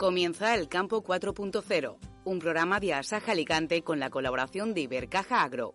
Comienza el Campo 4.0, un programa de Asaja Alicante con la colaboración de Ibercaja Agro.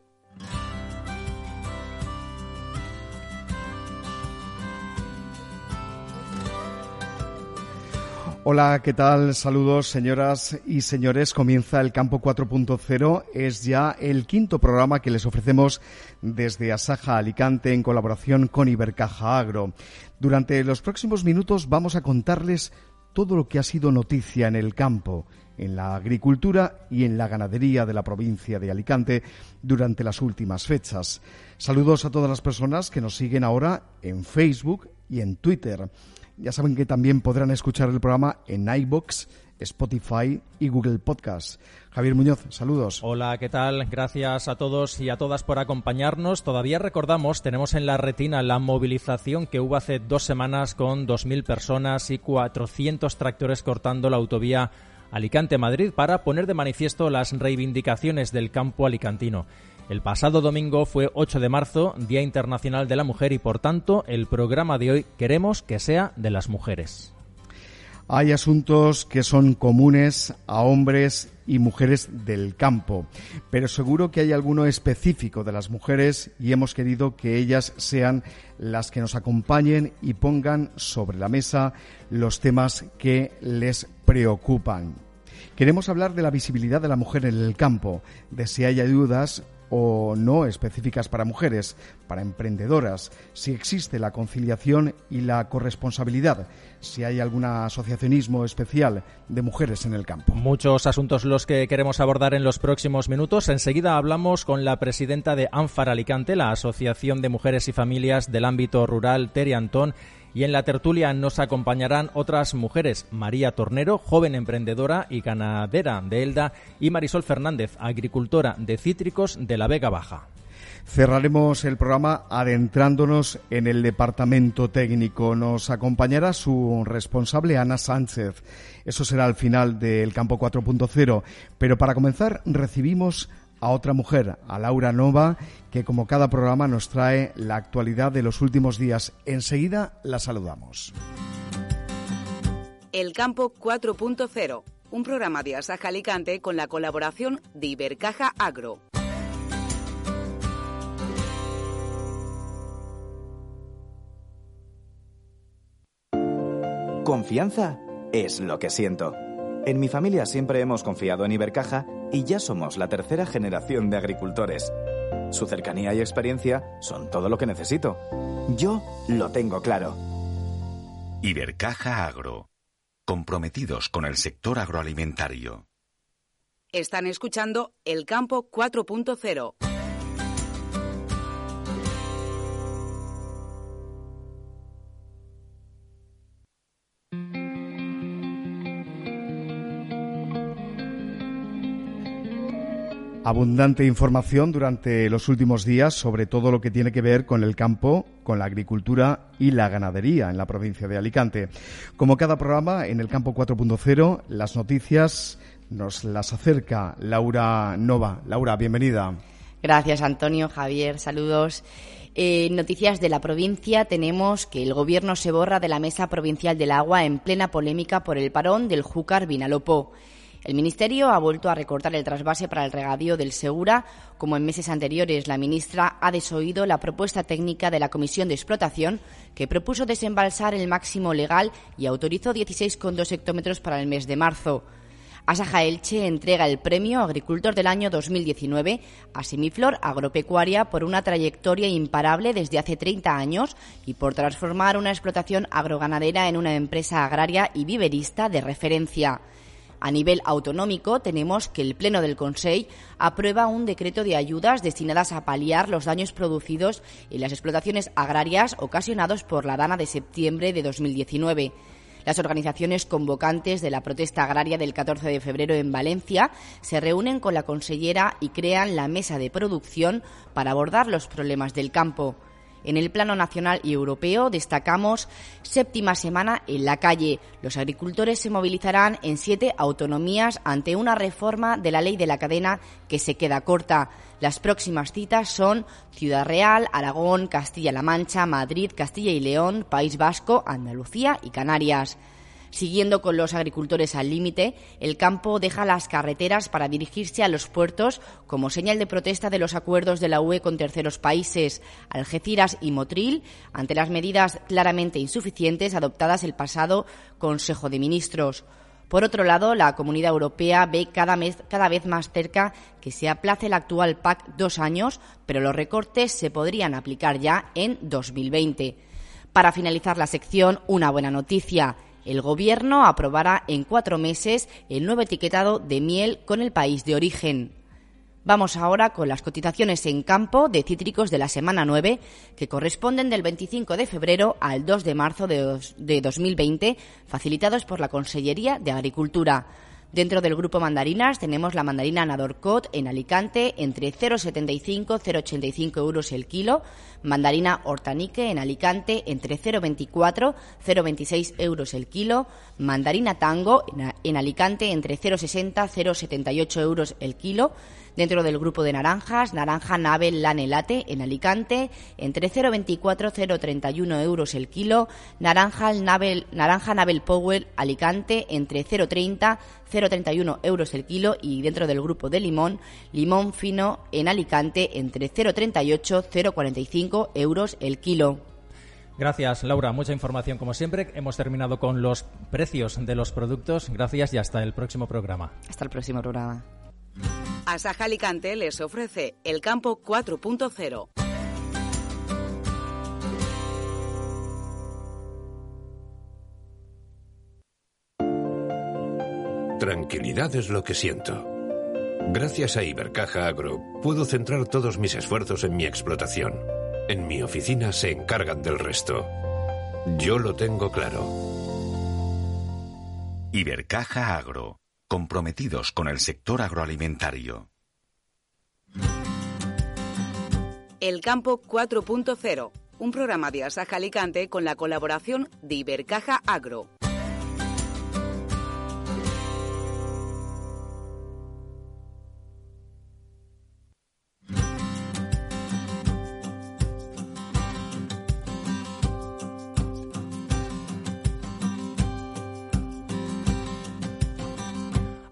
Hola, ¿qué tal? Saludos, señoras y señores. Comienza el Campo 4.0. Es ya el quinto programa que les ofrecemos desde Asaja Alicante en colaboración con Ibercaja Agro. Durante los próximos minutos vamos a contarles todo lo que ha sido noticia en el campo, en la agricultura y en la ganadería de la provincia de Alicante durante las últimas fechas. Saludos a todas las personas que nos siguen ahora en Facebook y en Twitter. Ya saben que también podrán escuchar el programa en iBox, Spotify y Google Podcast. Javier Muñoz, saludos. Hola, ¿qué tal? Gracias a todos y a todas por acompañarnos. Todavía recordamos, tenemos en la retina la movilización que hubo hace dos semanas con 2.000 personas y 400 tractores cortando la autovía Alicante-Madrid para poner de manifiesto las reivindicaciones del campo alicantino. El pasado domingo fue 8 de marzo, Día Internacional de la Mujer, y por tanto el programa de hoy queremos que sea de las mujeres. Hay asuntos que son comunes a hombres y mujeres del campo, pero seguro que hay alguno específico de las mujeres y hemos querido que ellas sean las que nos acompañen y pongan sobre la mesa los temas que les preocupan. Queremos hablar de la visibilidad de la mujer en el campo, de si hay ayudas o no específicas para mujeres, para emprendedoras, si existe la conciliación y la corresponsabilidad, si hay algún asociacionismo especial de mujeres en el campo. Muchos asuntos los que queremos abordar en los próximos minutos. Enseguida hablamos con la presidenta de ANFAR Alicante, la Asociación de Mujeres y Familias del Ámbito Rural, Teri Antón, y en la tertulia nos acompañarán otras mujeres, María Tornero, joven emprendedora y ganadera de Elda, y Marisol Fernández, agricultora de cítricos de la Vega Baja. Cerraremos el programa adentrándonos en el departamento técnico. Nos acompañará su responsable Ana Sánchez. Eso será al final del campo 4.0. Pero para comenzar recibimos a otra mujer, a Laura Nova, que como cada programa nos trae la actualidad de los últimos días. Enseguida la saludamos. El Campo 4.0, un programa de Asaja Alicante con la colaboración de Ibercaja Agro. Confianza es lo que siento. En mi familia siempre hemos confiado en Ibercaja y ya somos la tercera generación de agricultores. Su cercanía y experiencia son todo lo que necesito. Yo lo tengo claro. Ibercaja Agro. Comprometidos con el sector agroalimentario. Están escuchando El Campo 4.0. Abundante información durante los últimos días sobre todo lo que tiene que ver con el campo, con la agricultura y la ganadería en la provincia de Alicante. Como cada programa, en el campo 4.0, las noticias nos las acerca Laura Nova. Laura, bienvenida. Gracias, Antonio, Javier, saludos. Eh, noticias de la provincia tenemos que el Gobierno se borra de la Mesa Provincial del Agua en plena polémica por el parón del Júcar Vinalopó. El Ministerio ha vuelto a recortar el trasvase para el regadío del Segura. Como en meses anteriores, la ministra ha desoído la propuesta técnica de la Comisión de Explotación, que propuso desembalsar el máximo legal y autorizó 16,2 hectómetros para el mes de marzo. Asaja Elche entrega el premio Agricultor del Año 2019 a Semiflor Agropecuaria por una trayectoria imparable desde hace 30 años y por transformar una explotación agroganadera en una empresa agraria y viverista de referencia. A nivel autonómico, tenemos que el Pleno del Consejo aprueba un decreto de ayudas destinadas a paliar los daños producidos en las explotaciones agrarias ocasionados por la dana de septiembre de 2019. Las organizaciones convocantes de la protesta agraria del 14 de febrero en Valencia se reúnen con la consellera y crean la mesa de producción para abordar los problemas del campo. En el plano nacional y europeo destacamos séptima semana en la calle. Los agricultores se movilizarán en siete autonomías ante una reforma de la ley de la cadena que se queda corta. Las próximas citas son Ciudad Real, Aragón, Castilla-La Mancha, Madrid, Castilla y León, País Vasco, Andalucía y Canarias. Siguiendo con los agricultores al límite, el campo deja las carreteras para dirigirse a los puertos como señal de protesta de los acuerdos de la UE con terceros países, Algeciras y Motril, ante las medidas claramente insuficientes adoptadas el pasado Consejo de Ministros. Por otro lado, la Comunidad Europea ve cada, cada, vez más cerca que se aplace el actual PAC dos años, pero los recortes se podrían aplicar ya en 2020. Para finalizar la sección, una buena noticia. El Gobierno aprobará en cuatro meses el nuevo etiquetado de miel con el país de origen. Vamos ahora con las cotizaciones en campo de cítricos de la semana 9, que corresponden del 25 de febrero al 2 de marzo de 2020, facilitados por la Consellería de Agricultura. Dentro del grupo mandarinas tenemos la mandarina Nadorcot en Alicante entre 0,75 0,85 euros el kilo, mandarina Hortanique en Alicante entre 0,24 0,26 euros el kilo, mandarina Tango en Alicante entre 0,60 0,78 euros el kilo, Dentro del grupo de naranjas, naranja Nabel Lanelate en Alicante, entre 0,24 0,31 euros el kilo, naranja Nabel, naranja Nabel Power Alicante, entre 0,30 0,31 euros el kilo y dentro del grupo de limón, limón fino en Alicante, entre 0,38 0,45 euros el kilo. Gracias, Laura. Mucha información como siempre. Hemos terminado con los precios de los productos. Gracias y hasta el próximo programa. Hasta el próximo programa. Asaja Alicante les ofrece el campo 4.0. Tranquilidad es lo que siento. Gracias a Ibercaja Agro puedo centrar todos mis esfuerzos en mi explotación. En mi oficina se encargan del resto. Yo lo tengo claro. Ibercaja Agro comprometidos con el sector agroalimentario. El Campo 4.0, un programa de Asaja Alicante con la colaboración de Ibercaja Agro.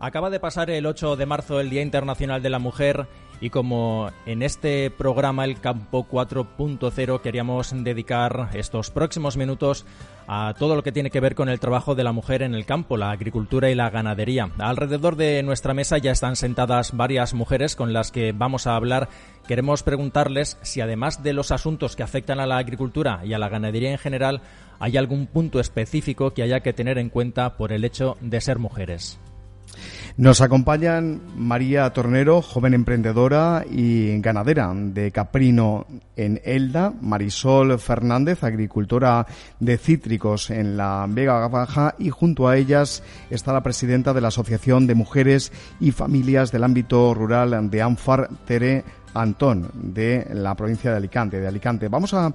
Acaba de pasar el 8 de marzo el Día Internacional de la Mujer y como en este programa El Campo 4.0 queríamos dedicar estos próximos minutos a todo lo que tiene que ver con el trabajo de la mujer en el campo, la agricultura y la ganadería. Alrededor de nuestra mesa ya están sentadas varias mujeres con las que vamos a hablar. Queremos preguntarles si además de los asuntos que afectan a la agricultura y a la ganadería en general, hay algún punto específico que haya que tener en cuenta por el hecho de ser mujeres. Nos acompañan María Tornero, joven emprendedora y ganadera de Caprino en Elda, Marisol Fernández, agricultora de cítricos en la Vega Baja y junto a ellas está la presidenta de la Asociación de Mujeres y Familias del Ámbito Rural de ANFAR, Tere Antón, de la provincia de Alicante, de Alicante. Vamos a,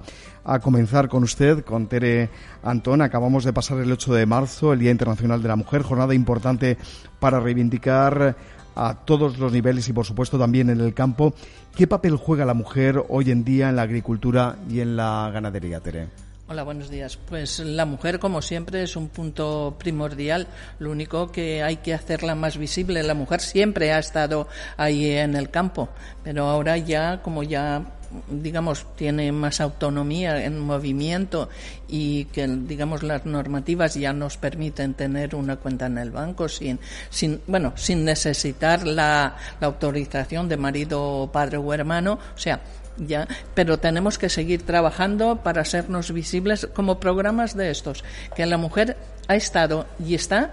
comenzar con usted, con Tere Antón. Acabamos de pasar el 8 de marzo, el Día Internacional de la Mujer, jornada importante para reivindicar a todos los niveles y, por supuesto, también en el campo. ¿Qué papel juega la mujer hoy en día en la agricultura y en la ganadería, Tere? Hola, buenos días. Pues la mujer, como siempre, es un punto primordial. Lo único que hay que hacerla más visible. La mujer siempre ha estado ahí en el campo, pero ahora ya, como ya digamos, tiene más autonomía en movimiento y que, digamos, las normativas ya nos permiten tener una cuenta en el banco sin, sin bueno, sin necesitar la, la autorización de marido, padre o hermano. O sea, ya, pero tenemos que seguir trabajando para hacernos visibles como programas de estos, que la mujer ha estado y está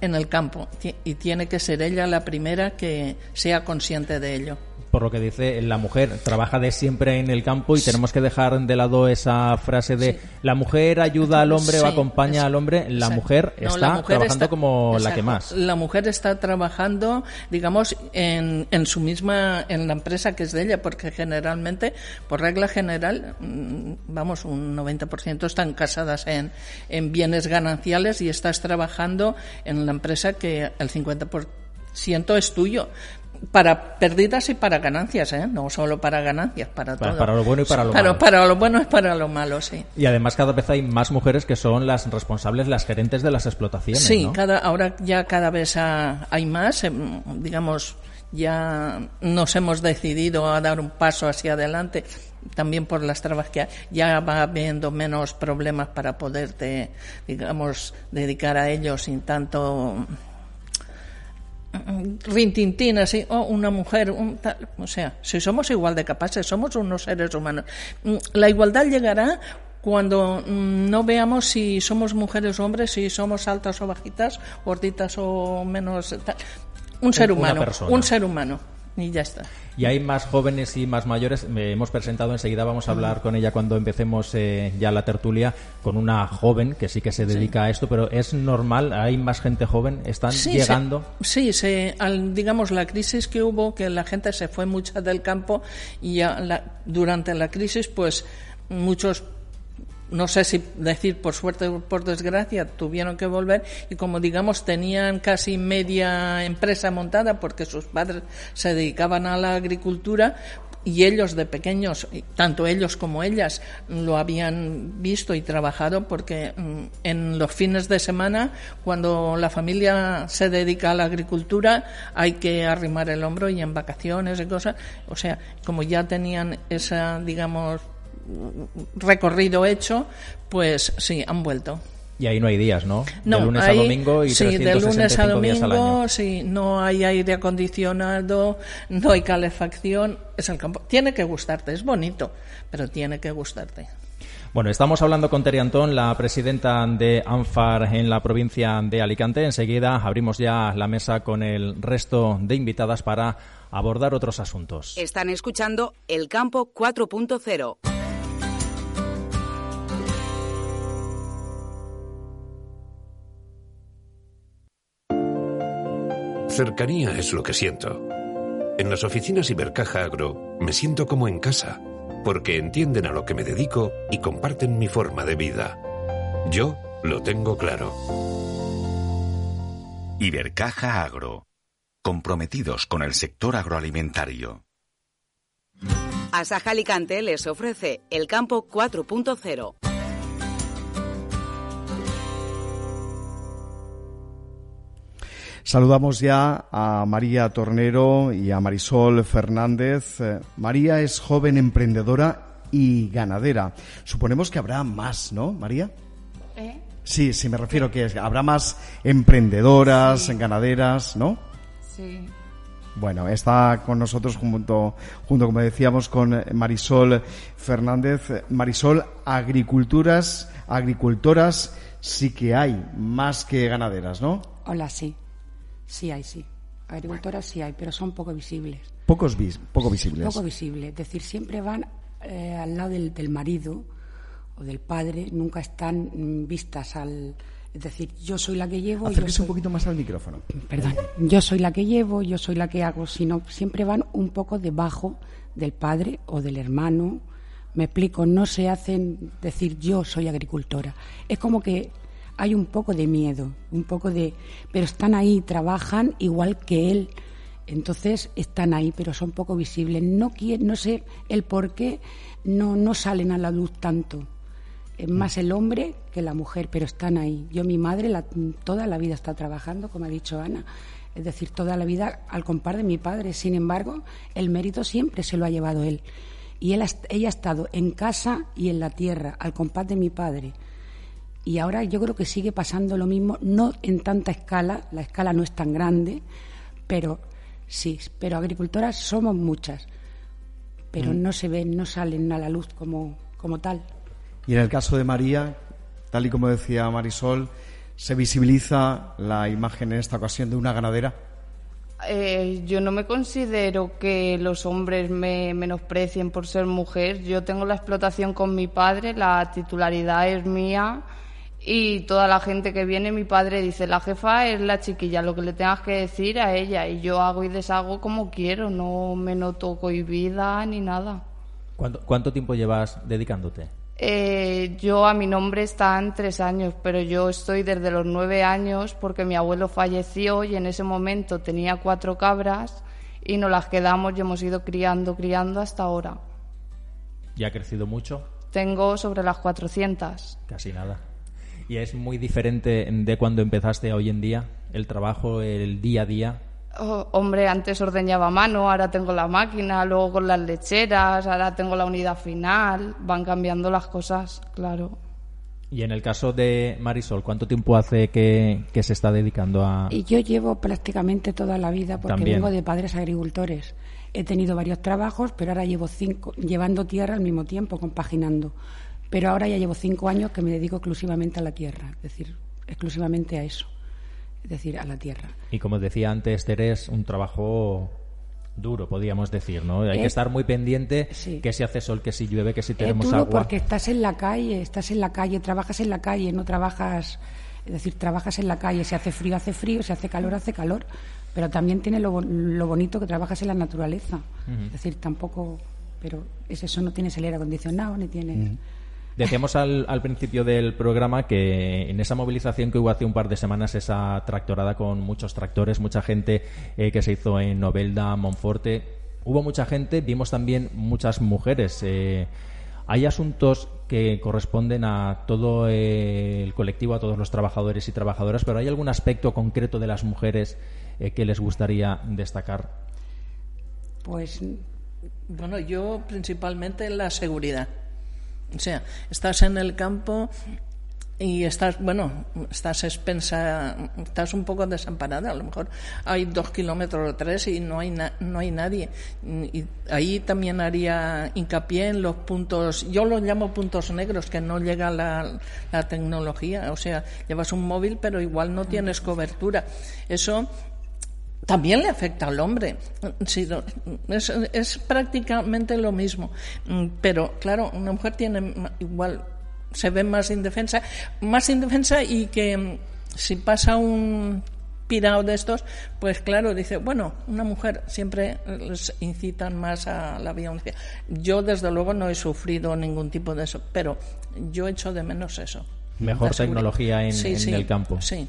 en el campo y tiene que ser ella la primera que sea consciente de ello por lo que dice la mujer, trabaja de siempre en el campo y tenemos que dejar de lado esa frase de la mujer ayuda al hombre o acompaña al hombre. La mujer está trabajando como la que más. La mujer está trabajando, digamos, en, en su misma, en la empresa que es de ella, porque generalmente, por regla general, mm, vamos, un 90% están casadas en, en bienes gananciales y estás trabajando en la empresa que el 50% es tuyo para pérdidas y para ganancias, ¿eh? no solo para ganancias, para, todo. Para lo bueno y para lo Para, malo. para lo bueno y para lo malo, sí. Y además cada vez hay más mujeres que son las responsables, las gerentes de las explotaciones. Sí, ¿no? cada, ahora ya cada vez ha- hay más, em, digamos, ya nos hemos decidido a dar un paso hacia adelante, también por las trabas que hay. Ya va habiendo menos problemas para poderte, digamos, dedicar a ellos sin tanto rintintín así, oh, una mujer, un tal. o sea, si somos igual de capaces, somos unos seres humanos. Mm, La igualdad llegará cuando mm, no veamos si somos mujeres o hombres, si somos altas o bajitas, gorditas o menos tal. Un ser Una humano, persona. un ser humano y ya está. Y hay más jóvenes y más mayores. Me hemos presentado enseguida, vamos a hablar con ella cuando empecemos eh, ya la tertulia, con una joven que sí que se dedica a esto, pero es normal, hay más gente joven, están Sí, llegando. se- sí, se, al, digamos, la crisis que hubo, que la gente se fue mucha del campo y ya la- durante la crisis, pues muchos, no sé si decir por suerte o por desgracia, tuvieron que volver y como digamos tenían casi media empresa montada porque sus padres se dedicaban a la agricultura, y ellos de pequeños, tanto ellos como ellas, lo habían visto y trabajado porque mm, en los fines de semana, cuando la familia se dedica a la agricultura, hay que arrimar el hombro y en vacaciones y cosas. O sea, como ya tenían esa, digamos, recorrido hecho, pues sí, han vuelto. Y ahí no hay días, ¿no? No, de lunes hay- a domingo y sí, de 365 lunes a días al año. domingo, sí, no hay aire acondicionado, no hay calefacción, es el campo. Tiene que gustarte, es bonito, pero tiene que gustarte. Bueno, estamos hablando con Teri Antón, la presidenta de ANFAR en la provincia de Alicante. Enseguida abrimos ya la mesa con el resto de invitadas para abordar otros asuntos. Están escuchando El Campo 4.0. Cercanía es lo que siento. En las oficinas Ibercaja Agro me siento como en casa, porque entienden a lo que me dedico y comparten mi forma de vida. Yo lo tengo claro. Ibercaja Agro. Comprometidos con el sector agroalimentario. Asaja Alicante les ofrece El Campo 4.0. Saludamos ya a María Tornero y a Marisol Fernández. Eh, María es joven emprendedora y ganadera. Suponemos que habrá más, ¿no, María? ¿Eh? Sí, sí, me refiero que habrá más emprendedoras, ganaderas, ¿no? Sí. Bueno, está con nosotros junto, junto como decíamos, con Marisol Fernández. Marisol, agriculturas, agricultoras sí que hay, más que ganaderas, ¿no? Hola, sí. Sí hay, sí. Agricultoras sí hay, pero son poco visibles. Pocos vis, poco visibles. Poco visibles. Es decir, siempre van eh, al lado del, del marido o del padre, nunca están mm, vistas al... Es decir, yo soy la que llevo... Acérquese soy- un poquito más al micrófono. Perdón. Yo soy la que llevo, yo soy la que hago, sino siempre van un poco debajo del padre o del hermano. Me explico, no se hacen decir yo soy agricultora. Es como que hay un poco de miedo, un poco de... Pero están ahí, trabajan igual que él. Entonces están ahí, pero son poco visibles. No, quie- no sé el por qué no, no salen a la luz tanto. Es más el hombre que la mujer, pero están ahí. Yo, mi madre, la- toda la vida está trabajando, como ha dicho Ana. Es decir, toda la vida al compar de mi padre. Sin embargo, el mérito siempre se lo ha llevado él. Y él, ella ha estado en casa y en la tierra, al compás de mi padre. Y ahora yo creo que sigue pasando lo mismo, no en tanta escala, la escala no es tan grande, pero sí, pero agricultoras somos muchas, pero no se ven, no salen a la luz como, como tal. Y en el caso de María, tal y como decía Marisol, se visibiliza la imagen en esta ocasión de una ganadera. Eh, yo no me considero que los hombres me menosprecien por ser mujer. Yo tengo la explotación con mi padre, la titularidad es mía y toda la gente que viene, mi padre dice, la jefa es la chiquilla, lo que le tengas que decir a ella y yo hago y deshago como quiero, no me noto cohibida ni nada. ¿Cuánto, cuánto tiempo llevas dedicándote? Eh, yo a mi nombre están tres años, pero yo estoy desde los nueve años porque mi abuelo falleció y en ese momento tenía cuatro cabras y nos las quedamos y hemos ido criando, criando hasta ahora. ¿Y ha crecido mucho? Tengo sobre las 400. Casi nada. ¿Y es muy diferente de cuando empezaste a hoy en día? ¿El trabajo, el día a día? Oh, hombre, antes ordeñaba a mano, ahora tengo la máquina, luego con las lecheras, ahora tengo la unidad final. Van cambiando las cosas, claro. Y en el caso de Marisol, ¿cuánto tiempo hace que, se está dedicando a...? Y yo llevo prácticamente toda la vida porque vengo de padres agricultores. He tenido varios trabajos, pero ahora llevo cinco, llevando tierra al mismo tiempo, compaginando. Pero ahora ya llevo cinco años que me dedico exclusivamente a la tierra, es decir, exclusivamente a eso, es decir, a la tierra. Y como decía antes, Teres, un trabajo duro, podríamos decir, ¿no? Hay que estar muy pendiente que si hace sol, que si llueve, que si tenemos es duro agua. porque estás en la calle, estás en la calle, trabajas en la calle, no trabajas, es decir, trabajas en la calle, si hace frío, hace frío, si hace calor, hace calor, pero también tiene lo, bonito que trabajas en la naturaleza, es decir, tampoco, pero es eso, no tienes el aire acondicionado, ni tienes... Decíamos al, principio del programa que en esa movilización que hubo hace un par de semanas, esa tractorada con muchos tractores, mucha gente eh, que se hizo en Novelda, Monforte, hubo mucha gente, vimos también muchas mujeres. Eh, hay asuntos que corresponden a todo el colectivo, a todos los trabajadores y trabajadoras, pero ¿hay algún aspecto concreto de las mujeres eh, que les gustaría destacar? Pues, bueno, yo principalmente la seguridad. O sea, estás en el campo y estás, bueno, estás expensa, estás un poco desamparada. A lo mejor hay dos kilómetros o tres y no hay, no hay nadie. Y ahí también haría hincapié en los puntos, yo los llamo puntos negros, que no llega la, la tecnología. O sea, llevas un móvil, pero igual no tienes cobertura. Eso también le afecta al hombre. es, prácticamente lo mismo. Mm, pero, claro, una mujer tiene igual, se ve más indefensa, más indefensa y que mm, si pasa un pirado de estos, pues claro, dice, bueno, una mujer siempre les incitan más a la violencia. Yo, desde luego, no he sufrido ningún tipo de eso, pero yo echo de menos eso. Mejor tecnología en, en el campo. Sí,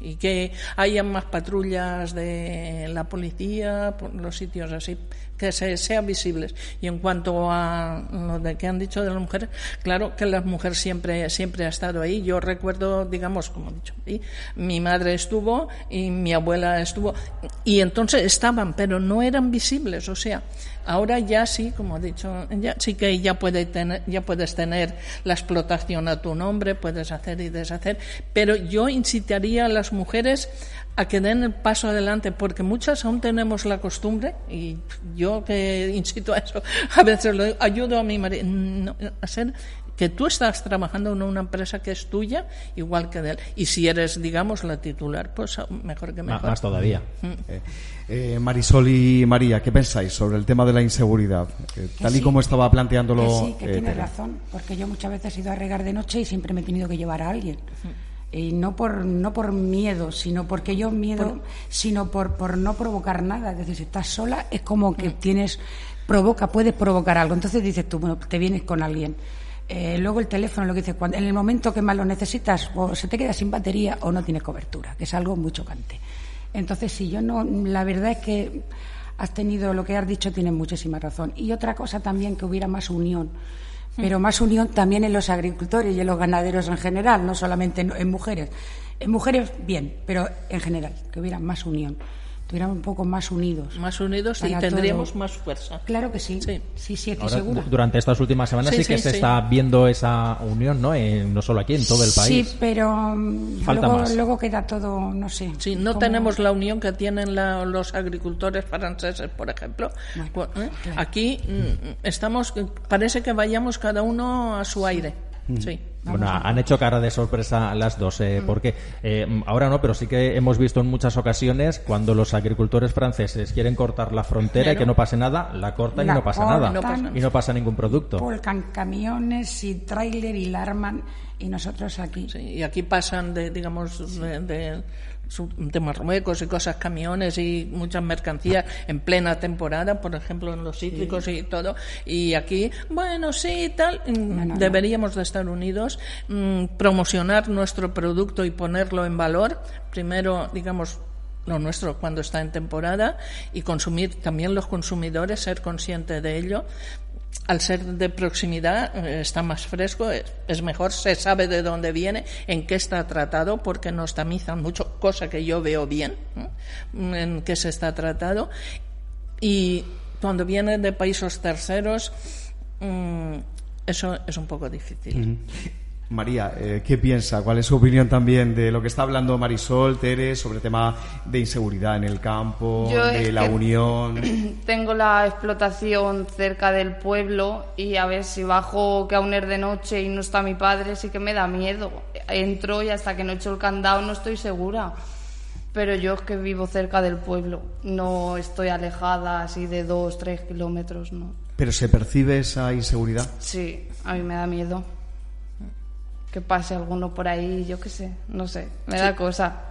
y que haya más patrullas de la policía por los sitios así que se, sean visibles. Y en cuanto a lo de que han dicho de las mujeres claro que la mujer siempre siempre ha estado ahí. Yo recuerdo digamos como he dicho mi madre estuvo y mi abuela estuvo. Y entonces estaban pero no eran visibles. O sea Ahora ya sí, como he dicho, ya sí que ya, puede tener, ya puedes tener la explotación a tu nombre, puedes hacer y deshacer, pero yo incitaría a las mujeres a que den el paso adelante, porque muchas aún tenemos la costumbre, y yo que incito a eso, a veces lo ayudo a mi marido a ser que tú estás trabajando en una empresa que es tuya, igual que de él. Y si eres, digamos, la titular, pues mejor que mejor. Más todavía. Mm. Eh, eh, Marisol y María, ¿qué pensáis sobre el tema de la inseguridad? Eh, tal y como estaba planteándolo. Que sí, que tiene razón, porque yo muchas veces he ido a regar de noche y siempre me he tenido que llevar a alguien. Y no por, no por miedo, sino porque yo miedo, sino por, por no provocar nada. Es decir, si estás sola, es como que tienes, provoca, puedes provocar algo. Entonces dices tú, bueno, te vienes con alguien. Eh, luego el teléfono, lo que dice, cuando, en el momento que más lo necesitas, o se te queda sin batería o no tienes cobertura, que es algo muy chocante. Entonces, si yo no, la verdad es que has tenido, lo que has dicho, tienes muchísima razón. Y otra cosa también, que hubiera más unión, pero más unión también en los agricultores y en los ganaderos en general, no solamente en mujeres. En mujeres, bien, pero en general, que hubiera más unión estuviéramos un poco más unidos. Más unidos y tendríamos más fuerza. Claro que sí. Sí, sí, sí seguro. Durante estas últimas semanas sí, que se está viendo esa unión, ¿no? no solo aquí, en todo el país. Sí, pero mm, luego, luego, queda todo, no sé. Sí, no tenemos la unión que tienen los agricultores franceses, por ejemplo. Pues, ¿eh? Aquí mm, estamos, parece que vayamos cada uno a su aire. Sí. Bueno, han hecho cara de sorpresa las dos, eh, mm. porque eh, ahora no, pero sí que hemos visto en muchas ocasiones cuando los agricultores franceses quieren cortar la frontera y que no pase nada, la cortan y no pasa nada. y no pasa ningún producto. Volcan camiones y tráiler y la arman y nosotros aquí. Sí, y aquí pasan de, digamos, de de Marruecos y cosas, camiones y muchas mercancías en plena temporada, por ejemplo, en los cítricos y todo. Y aquí, bueno, sí, tal, mm, deberíamos de estar unidos, mm, promocionar nuestro producto y ponerlo en valor. Primero, digamos, lo nuestro cuando está en temporada y consumir también los consumidores ser conscientes de ello al ser de proximidad eh, está más fresco, es, mejor, se sabe de dónde viene, en qué está tratado, porque nos tamizan mucho, cosa que yo veo bien, en qué se está tratado. Y cuando viene de países terceros, mm, eso es un poco difícil. María, eh, ¿qué piensa? ¿Cuál es su opinión también de lo que está hablando Marisol, Tere, sobre el tema de inseguridad en el campo, de la unión? Tengo la explotación cerca del pueblo y a ver si bajo que aún es de noche y no está mi padre, sí que me da miedo. Entro y hasta que no echo el candado no estoy segura. Pero yo es que vivo cerca del pueblo, no estoy alejada así de dos, tres kilómetros, ¿no? ¿Pero se percibe esa inseguridad? Sí, a mí me da miedo que pase alguno por ahí, yo qué sé, no sé, me da cosa.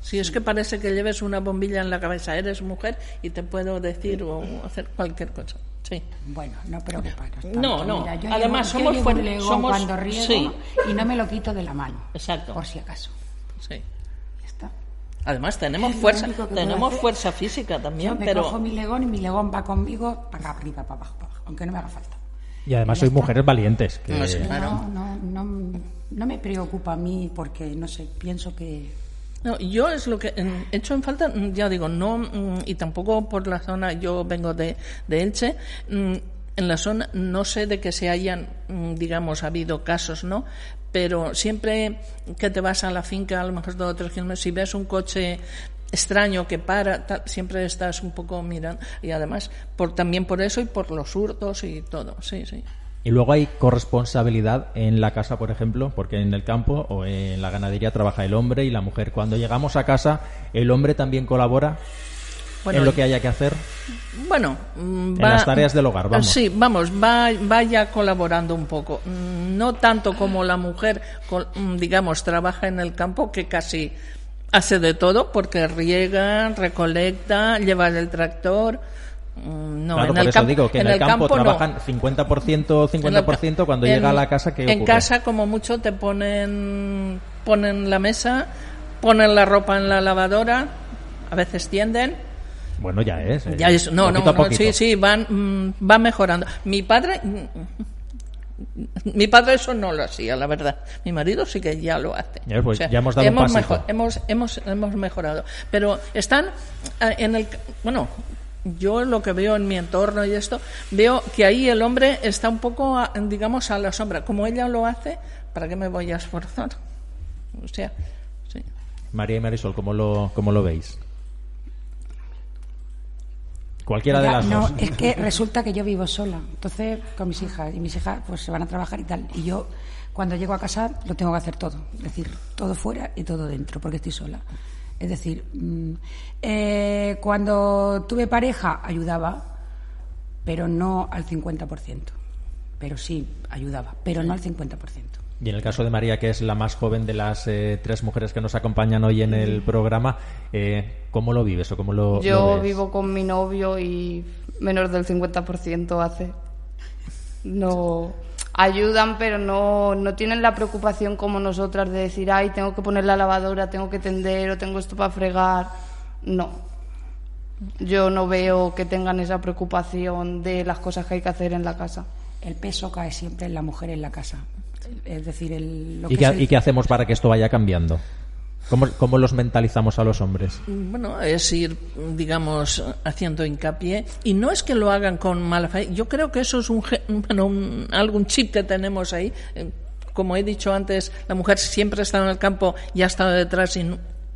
Si es que parece que lleves una bombilla en la cabeza, eres mujer y te puedo decir o hacer cualquier cosa. Sí. Bueno, no preocuparos. No, no. Además, somos fuertes. Somos... cuando riego y no me lo quito de la mano. Exacto. Por si acaso. Sí. está. Además, tenemos fuerza, tenemos fuerza física también. me pero... cojo mi legón y mi legón va conmigo para arriba, para abajo, para abajo, aunque no me haga falta. Y además sois mujeres valientes. No, no, no, no me preocupa a mí porque, no sé, pienso que... No, yo es lo que he hecho en falta, ya digo, no, mm, y tampoco por la zona, yo vengo de, de Elche, mm, en la zona no sé de que se hayan, mm, digamos, habido casos, ¿no? Pero siempre que te vas a la finca, a lo mejor dos o tres kilómetros, si ves un coche extraño que para, siempre estás un poco mirando. Y además, por, también por eso y por los hurtos y todo, sí, sí. Y luego hay corresponsabilidad en la casa, por ejemplo, porque en el campo o en la ganadería trabaja el hombre y la mujer. Cuando llegamos a casa, ¿el hombre también colabora en lo que haya que hacer? Bueno, va, en las tareas del hogar, vamos. Sí, vamos, va, vaya colaborando un poco. Mm, no tanto como la mujer, mm, digamos, trabaja en el campo, que casi hace de todo, porque riega, recolecta, lleva el tractor Mm, no, en el campo, digo que en, el, campo, trabajan 50%, 50% cuando llega a la casa que En casa como mucho te ponen ponen la mesa, ponen la ropa en la lavadora, a veces tienden. Bueno, ya es. Ya es no, no, sí, sí, van mm, van mejorando. Mi padre mi padre eso no lo hacía, la verdad. Mi marido sí que ya lo hace. Ya, pues, ya hemos dado hemos, hemos, hemos, hemos mejorado. Pero están eh, en el... Bueno, yo lo que veo en mi entorno y esto, veo que ahí el hombre está un poco, digamos, a la sombra. Como ella lo hace, ¿para qué me voy a esforzar? O sea, sí. María y Marisol, ¿cómo lo, cómo lo veis? Cualquiera de las no, dos. Es que resulta que yo vivo sola, entonces con mis hijas, y mis hijas pues se van a trabajar y tal. Y yo, cuando llego a casa, lo tengo que hacer todo. Es decir, todo fuera y todo dentro, porque estoy sola. Es decir, mm, eh, cuando tuve pareja ayudaba, pero no al 50%. Pero sí ayudaba, pero no al 50%. Y en el caso de María, que es la más joven de las eh, tres mujeres que nos acompañan hoy en el programa, eh, ¿cómo lo vives o cómo lo Yo vivo con mi novio y menos del 50% hace. No ayudan, pero no, no tienen la preocupación como nosotras de decir, ay, tengo que poner la lavadora, tengo que tender o tengo esto para fregar. No. Yo no veo que tengan esa preocupación de las cosas que hay que hacer en la casa. El peso cae siempre en la mujer en la casa. Es decir, el, ¿Y, qué, ¿Y qué hacemos para que esto vaya cambiando? ¿Cómo, los mentalizamos a los hombres? Bueno, es ir, digamos, haciendo hincapié. Y no es que lo hagan con mala fe. Yo creo que eso es un, bueno, algún chip que tenemos ahí. Eh, como he dicho antes, la mujer siempre ha estado en el campo y ha estado detrás y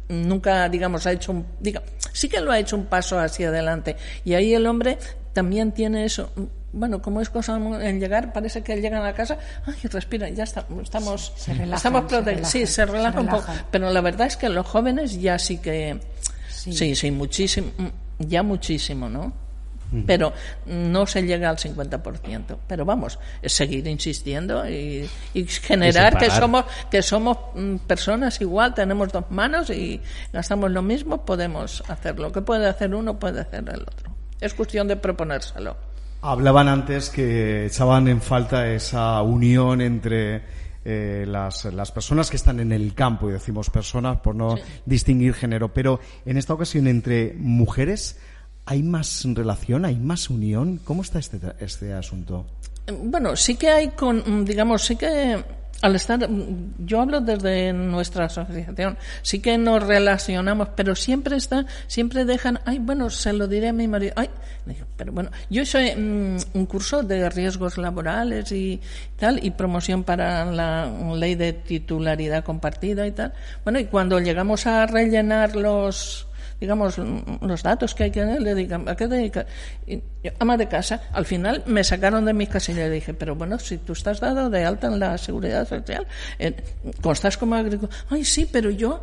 nunca, digamos, ha hecho un. Diga, sí que lo ha hecho un paso hacia adelante. Y ahí el hombre también tiene eso bueno, como es cosa en llegar, parece que llegan a la casa, ay, respira, ya está, estamos, estamos sí, se relaja un poco, pero la verdad es que los jóvenes ya sí que, sí, sí, muchísimo, ya muchísimo, ¿no? Mm. Pero no se llega al 50%. Pero vamos, es seguir insistiendo y, generar que somos que somos mm, personas igual, tenemos dos manos y gastamos lo mismo, podemos hacer lo que puede hacer uno, puede hacer el otro. Es cuestión de proponérselo. Hablaban antes que echaban en falta esa unión entre eh, las, las, personas que están en el campo, y decimos personas por no distinguir género, pero en esta ocasión entre mujeres, ¿hay más relación, hay más unión? ¿Cómo está este, este asunto? Bueno, sí que hay, con, digamos, sí que al estar, yo hablo desde nuestra asociación, sí que nos relacionamos, pero siempre está, siempre dejan, ay, bueno, se lo diré a mi marido, ay, pero bueno, yo soy mm, un curso de riesgos laborales y tal, y promoción para la ley de titularidad compartida y tal. Bueno, y cuando llegamos a rellenar los, digamos, los datos que hay que le digan, ¿a qué dedica? ama de casa. Al final me sacaron de mi casilla y dije, pero bueno, si tú estás dado de alta en la seguridad social, eh, estás como agricultor, ay, sí, pero yo,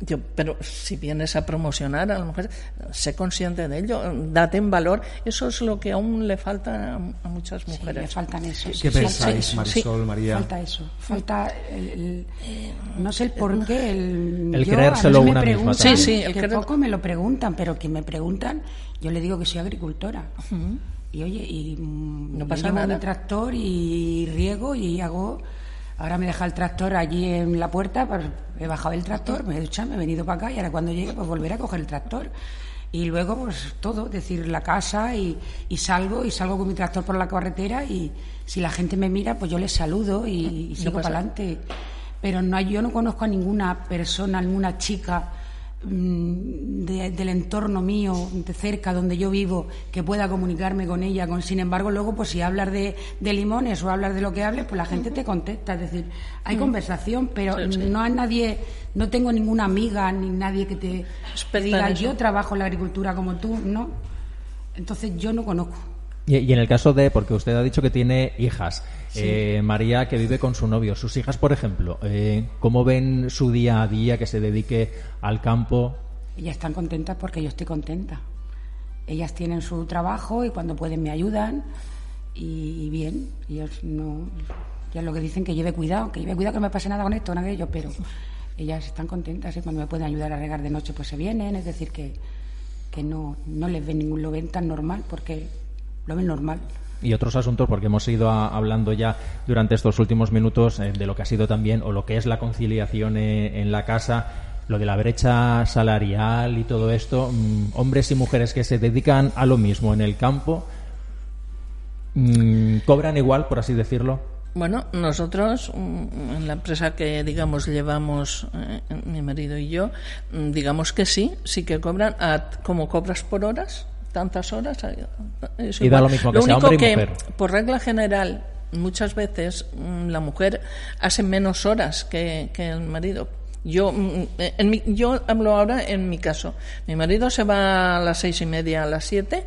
yo, pero si vienes a promocionar a la mujer, sé consciente de ello, date en valor. Eso es lo que aún le falta a, muchas mujeres. Sí, faltan eso. ¿Qué, pensáis, Marisol, María? Falta eso. Falta el, no sé el por qué. El, el creérselo una misma. Sí, sí, el que me lo preguntan, pero que me preguntan, yo le digo que soy agricultora. Y oye, y mm, no pasa nada. mi tractor y riego y hago. Ahora me deja el tractor allí en la puerta, pues he bajado el tractor, me he duchado, me he venido para acá y ahora cuando llegue pues volveré a coger el tractor. Y luego pues todo, decir la casa y, y salgo y salgo con mi tractor por la carretera y si la gente me mira pues yo les saludo y, sigo para adelante. Pero no yo no conozco a ninguna persona, ninguna chica Mm, del entorno mío, de cerca, donde yo vivo, que pueda comunicarme con ella. Con, sin embargo, luego, pues si hablas de, limones o hablas de lo que hables, pues la gente te contesta. Es decir, hay mm. conversación, pero no hay nadie, no tengo ninguna amiga ni nadie que te diga, yo trabajo en la agricultura como tú, ¿no? Entonces yo no conozco. Y, en el caso de, porque usted ha dicho que tiene hijas, eh, María que vive con su novio, sus hijas, por ejemplo, eh, ¿cómo ven su día a día que se dedique al campo? Ellas están contentas porque yo estoy contenta. Ellas tienen su trabajo y cuando pueden me ayudan y, bien, ellos no, ya lo que dicen que lleve cuidado, que lleve cuidado que no me pase nada con esto, nada de ellos, pero ellas están contentas y cuando me pueden ayudar a regar de noche pues se vienen, es decir que, que no, no les ven ningún lo ven tan normal porque lo ven normal. Y otros asuntos, porque hemos ido hablando ya durante estos últimos minutos eh, de lo que ha sido también, o lo que es la conciliación eh, en la casa, lo de la brecha salarial y todo esto, mm, hombres y mujeres que se dedican a lo mismo en el campo, mm, ¿cobran igual, por así decirlo? Bueno, nosotros mm, en la empresa que digamos llevamos eh, mi marido y yo, digamos que sí, sí que cobran a, como cobras por horas, tantas horas. Eh, y da lo mismo que sea hombre y mujer. por regla general, muchas veces mm, la mujer hace menos horas que, que el marido. Yo, mm, en mi, yo hablo ahora en mi caso. Mi marido se va a las seis y media, a las siete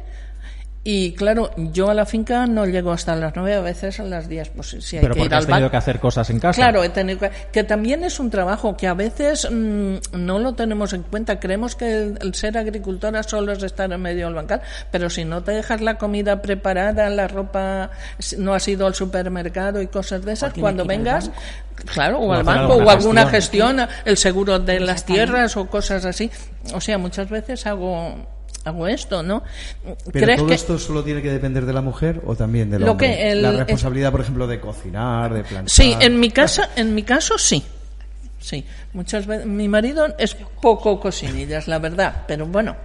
y claro, yo a la finca no llego hasta las nueve, a veces a las diez, pues si hay Pero que porque has tenido que hacer cosas en casa. Claro, he tenido que, que también es un trabajo que a veces mm, no lo tenemos en cuenta. Creemos que el, ser agricultora solo es estar en medio del bancal, pero si no te dejas la comida preparada, la ropa, no has ido al supermercado y cosas de esas, cuando vengas, claro, o, al banco o alguna gestión, el seguro de las tierras o cosas así. O sea, muchas veces hago hago esto, ¿no? Pero todo esto solo tiene que depender de la mujer o también de lo Que la responsabilidad, por ejemplo, de cocinar, de planchar. Sí, en mi casa, en mi caso sí. Sí, muchas veces mi marido es poco cocinillas, la verdad, pero bueno,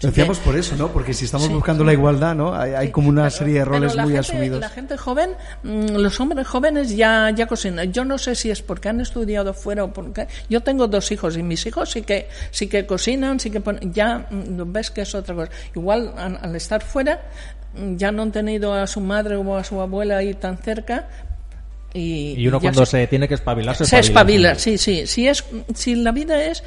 Decíamos por eso, ¿no? Porque si estamos buscando la igualdad, ¿no? Hay, como una serie de roles muy asumidos. La gente joven, mm, los hombres jóvenes ya, ya cocinan. Yo no sé si es porque han estudiado fuera o porque... Yo tengo dos hijos y mis hijos sí que, sí que cocinan, sí que ponen... Ya mm, ves que es otra cosa. Igual al estar fuera, mm, ya no han tenido a su madre o a su abuela ahí tan cerca, y, y, uno cuando se, tiene que espabilarse se espabila, sí, sí. Si, es, si la vida es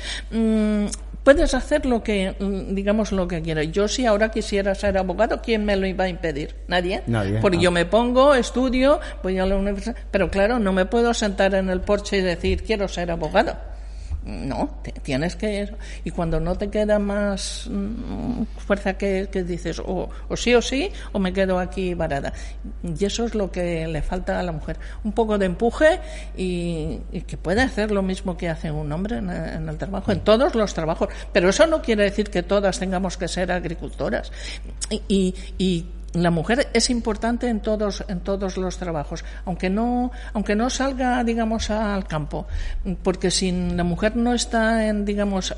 puedes hacer lo que, mm, digamos, lo que quieras. Yo si ahora quisiera ser abogado, ¿quién me lo iba a impedir? Nadie. Nadie. Porque yo me pongo, estudio, voy a la universidad, pero claro, no me puedo sentar en el porche y decir, quiero ser abogado. No, tienes que... Y cuando no te queda más mm, fuerza que, dices, o, sí o sí, o me quedo aquí varada. Y eso es lo que le falta a la mujer. Un poco de empuje y, que puede hacer lo mismo que hace un hombre en, el trabajo, en todos los trabajos. Pero eso no quiere decir que todas tengamos que ser agricultoras. Y, y la mujer es importante en todos en todos los trabajos aunque no aunque no salga digamos al campo porque si la mujer no está en digamos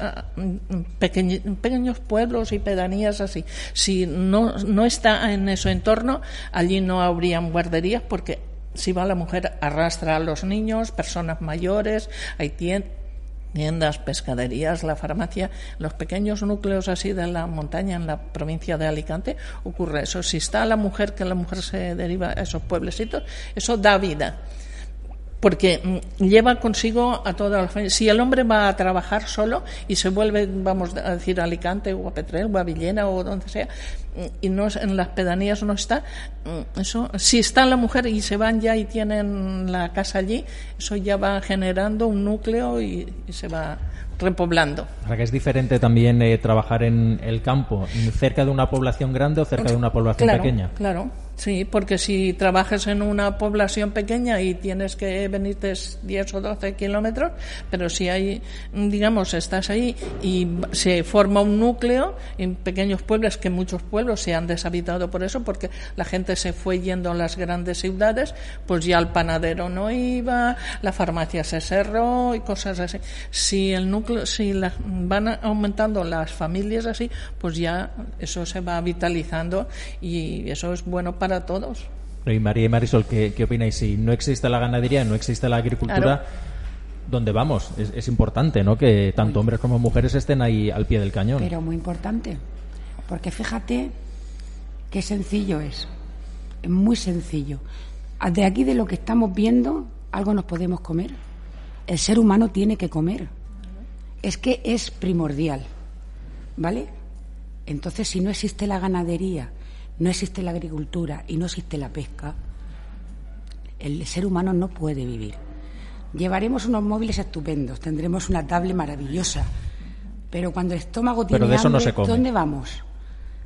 pequeños pueblos y pedanías así. Si no no está en ese entorno allí no habrían guarderías porque si va la mujer arrastra a los niños personas mayores hay tiendas, pescaderías, la farmacia, los pequeños núcleos así de la montaña en la provincia de Alicante, ocurre eso. Si está la mujer, que la mujer se deriva a esos pueblecitos, eso da vida porque mm, lleva consigo a toda la familia. Si el hombre va a trabajar solo y se vuelve, vamos a decir, a Alicante o a Petrel o a Villena o donde sea, mm, y no en las pedanías no está, mm, eso, si está la mujer y se van ya y tienen la casa allí, eso ya va generando un núcleo y, se va repoblando. Para que es diferente también eh, trabajar en el campo, cerca de una población grande o cerca de una población pequeña. Claro. Sí, porque si trabajas en una población pequeña y tienes que venirte 10 o 12 kilómetros, pero si hay, digamos, estás ahí y se forma un núcleo en pequeños pueblos, que muchos pueblos se han deshabitado por eso, porque la gente se fue yendo a las grandes ciudades, pues ya el panadero no iba, la farmacia se cerró y cosas así. Si el núcleo, si van aumentando las familias así, pues ya eso se va vitalizando y eso es bueno para todos. Y María y Marisol, ¿qué, opináis? Si no existe la ganadería, no existe la agricultura, ¿dónde vamos? Es, importante, ¿no? Que tanto hombres como mujeres estén ahí al pie del cañón. Pero muy importante, porque fíjate qué sencillo es. Es muy sencillo. De aquí de lo que estamos viendo, algo nos podemos comer. El ser humano tiene que comer. Es que es primordial. ¿Vale? Entonces, si no existe la ganadería, no existe la agricultura y no existe la pesca, el ser humano no puede vivir. Llevaremos unos móviles estupendos, tendremos una tablet maravillosa, pero cuando el estómago tiene pero hambre, ¿dónde vamos?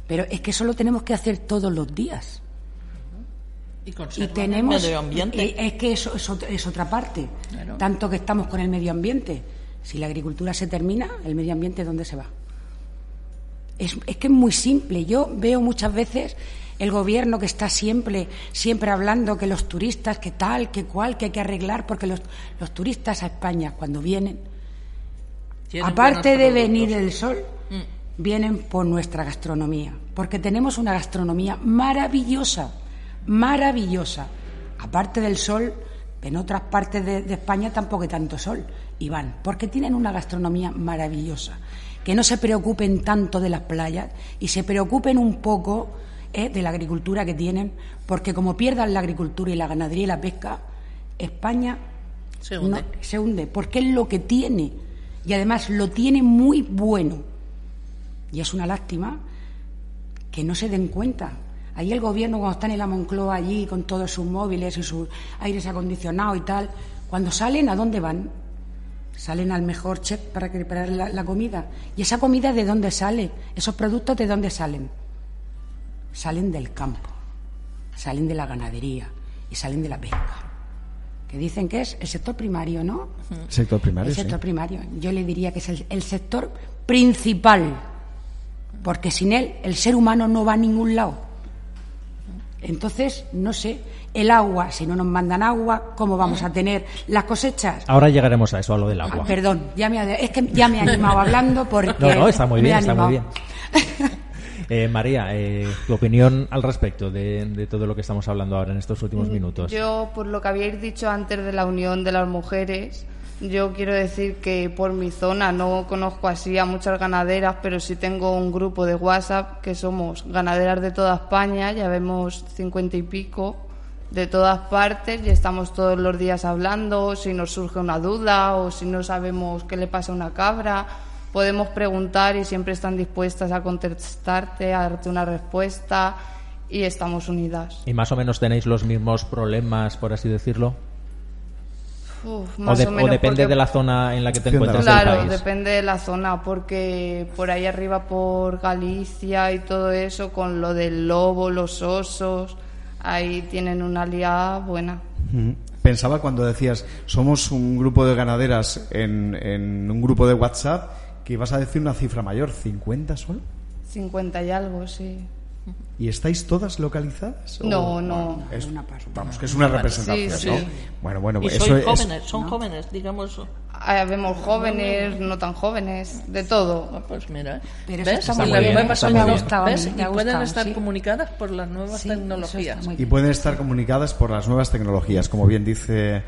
Pero es que eso lo tenemos que hacer todos los días. Y, tenemos el medio ambiente. Es que eso es, otra parte. Tanto que estamos con el medio ambiente. Si la agricultura se termina, ¿el medio ambiente dónde se va? Es, que es muy simple. Yo veo muchas veces el gobierno que está siempre, siempre hablando que los turistas, que tal, que cual, que hay que arreglar, porque los, los turistas a España cuando vienen, aparte de venir el sol, mm. vienen por nuestra gastronomía, porque tenemos una gastronomía maravillosa, maravillosa. Aparte del sol, en otras partes de, de España tampoco hay tanto sol, y van, porque tienen una gastronomía maravillosa que no se preocupen tanto de las playas y se preocupen un poco eh, de la agricultura que tienen, porque como pierdan la agricultura y la ganadería y la pesca, España se hunde. se hunde, porque es lo que tiene y además lo tiene muy bueno. Y es una lástima que no se den cuenta. Ahí el gobierno, cuando están en la Moncloa allí con todos sus móviles y sus aires acondicionados y tal, cuando salen, ¿a dónde van? Salen al mejor chef para preparar la, comida. ¿Y esa comida de dónde sale? ¿Esos productos de dónde salen? Salen del campo, salen de la ganadería y salen de la pesca. Que dicen que es el sector primario, ¿no? Sector primario. El sector primario. Yo le diría que es el sector principal, porque sin él el ser humano no va a ningún lado. Entonces, no sé, el agua, si no nos mandan agua, ¿cómo vamos a tener las cosechas? Ahora llegaremos a eso, a lo del agua. Ah, perdón, ya me es que ya me he animado hablando porque... No, no, está muy bien, está muy bien. Eh, María, eh, tu opinión al respecto de, de, todo lo que estamos hablando ahora en estos últimos mm, minutos. Yo, por lo que habíais dicho antes de la unión de las mujeres, yo quiero decir que por mi zona no conozco así a muchas ganaderas, pero sí tengo un grupo de WhatsApp que somos ganaderas de toda España, ya vemos cincuenta y pico de todas partes y estamos todos los días hablando, si nos surge una duda o si no sabemos qué le pasa a una cabra, podemos preguntar y siempre están dispuestas a contestarte, a darte una respuesta y estamos unidas. ¿Y más o menos tenéis los mismos problemas, por así decirlo? o, depende de la zona en la que te encuentras. Claro, depende de la zona, porque por ahí arriba, por Galicia y todo eso, con lo del lobo, los osos, ahí tienen una aliada buena. Pensaba cuando decías, somos un grupo de ganaderas en, en un grupo de WhatsApp, que ibas a decir una cifra mayor, ¿50 solo? 50 y algo, sí. ¿Y estáis todas localizadas? No, no. Es, vamos, que es una representación, sí, ¿no? sí. Bueno, bueno, Y eso soy es... jóvenes, son jóvenes, digamos. Ah, Vemos jóvenes, no tan jóvenes, de todo. Ah, Pues mira, Pero eso ¿ves? está Y muy las bien, Y pueden gustado, estar sí. comunicadas por las nuevas Sí, tecnologías. Y pueden estar comunicadas por las nuevas tecnologías, como bien dice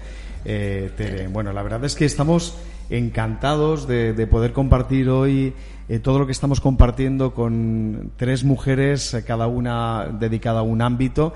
eh, Tere. Bueno, la verdad es que estamos encantados de, de poder compartir hoy eh, todo lo que estamos compartiendo con tres mujeres, eh, cada una dedicada a un ámbito.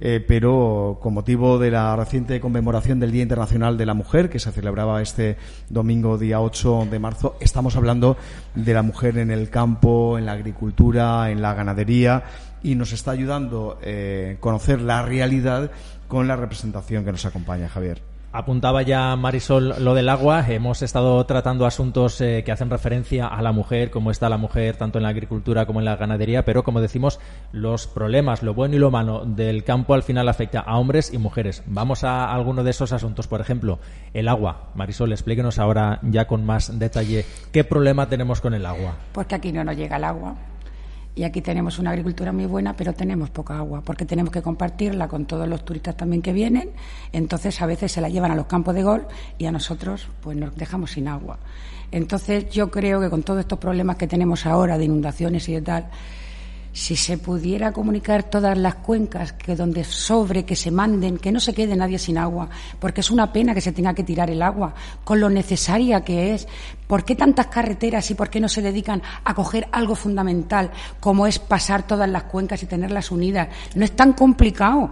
Eh, pero con motivo de la reciente conmemoración del Día Internacional de la Mujer, que se celebraba este domingo día 8 de marzo, estamos hablando de la mujer en el campo, en la agricultura, en la ganadería, y nos está ayudando eh, conocer la realidad con la representación que nos acompaña, Javier. Apuntaba ya Marisol lo del agua. Hemos estado tratando asuntos eh, que hacen referencia a la mujer, cómo está la mujer tanto en la agricultura como en la ganadería, pero como decimos, los problemas, lo bueno y lo malo del campo al final afecta a hombres y mujeres. Vamos a alguno de esos asuntos, por ejemplo, el agua. Marisol, explíquenos ahora ya con más detalle qué problema tenemos con el agua. Porque aquí no nos llega el agua. Y aquí tenemos una agricultura muy buena, pero tenemos poca agua, porque tenemos que compartirla con todos los turistas también que vienen. Entonces, a veces se la llevan a los campos de golf y a nosotros, pues nos dejamos sin agua. Entonces, yo creo que con todos estos problemas que tenemos ahora de inundaciones y de tal, si se pudiera comunicar todas las cuencas que donde sobre que se manden, que no se quede nadie sin agua, porque es una pena que se tenga que tirar el agua con lo necesaria que es. ¿Por qué tantas carreteras y por qué no se dedican a coger algo fundamental como es pasar todas las cuencas y tenerlas unidas? No es tan complicado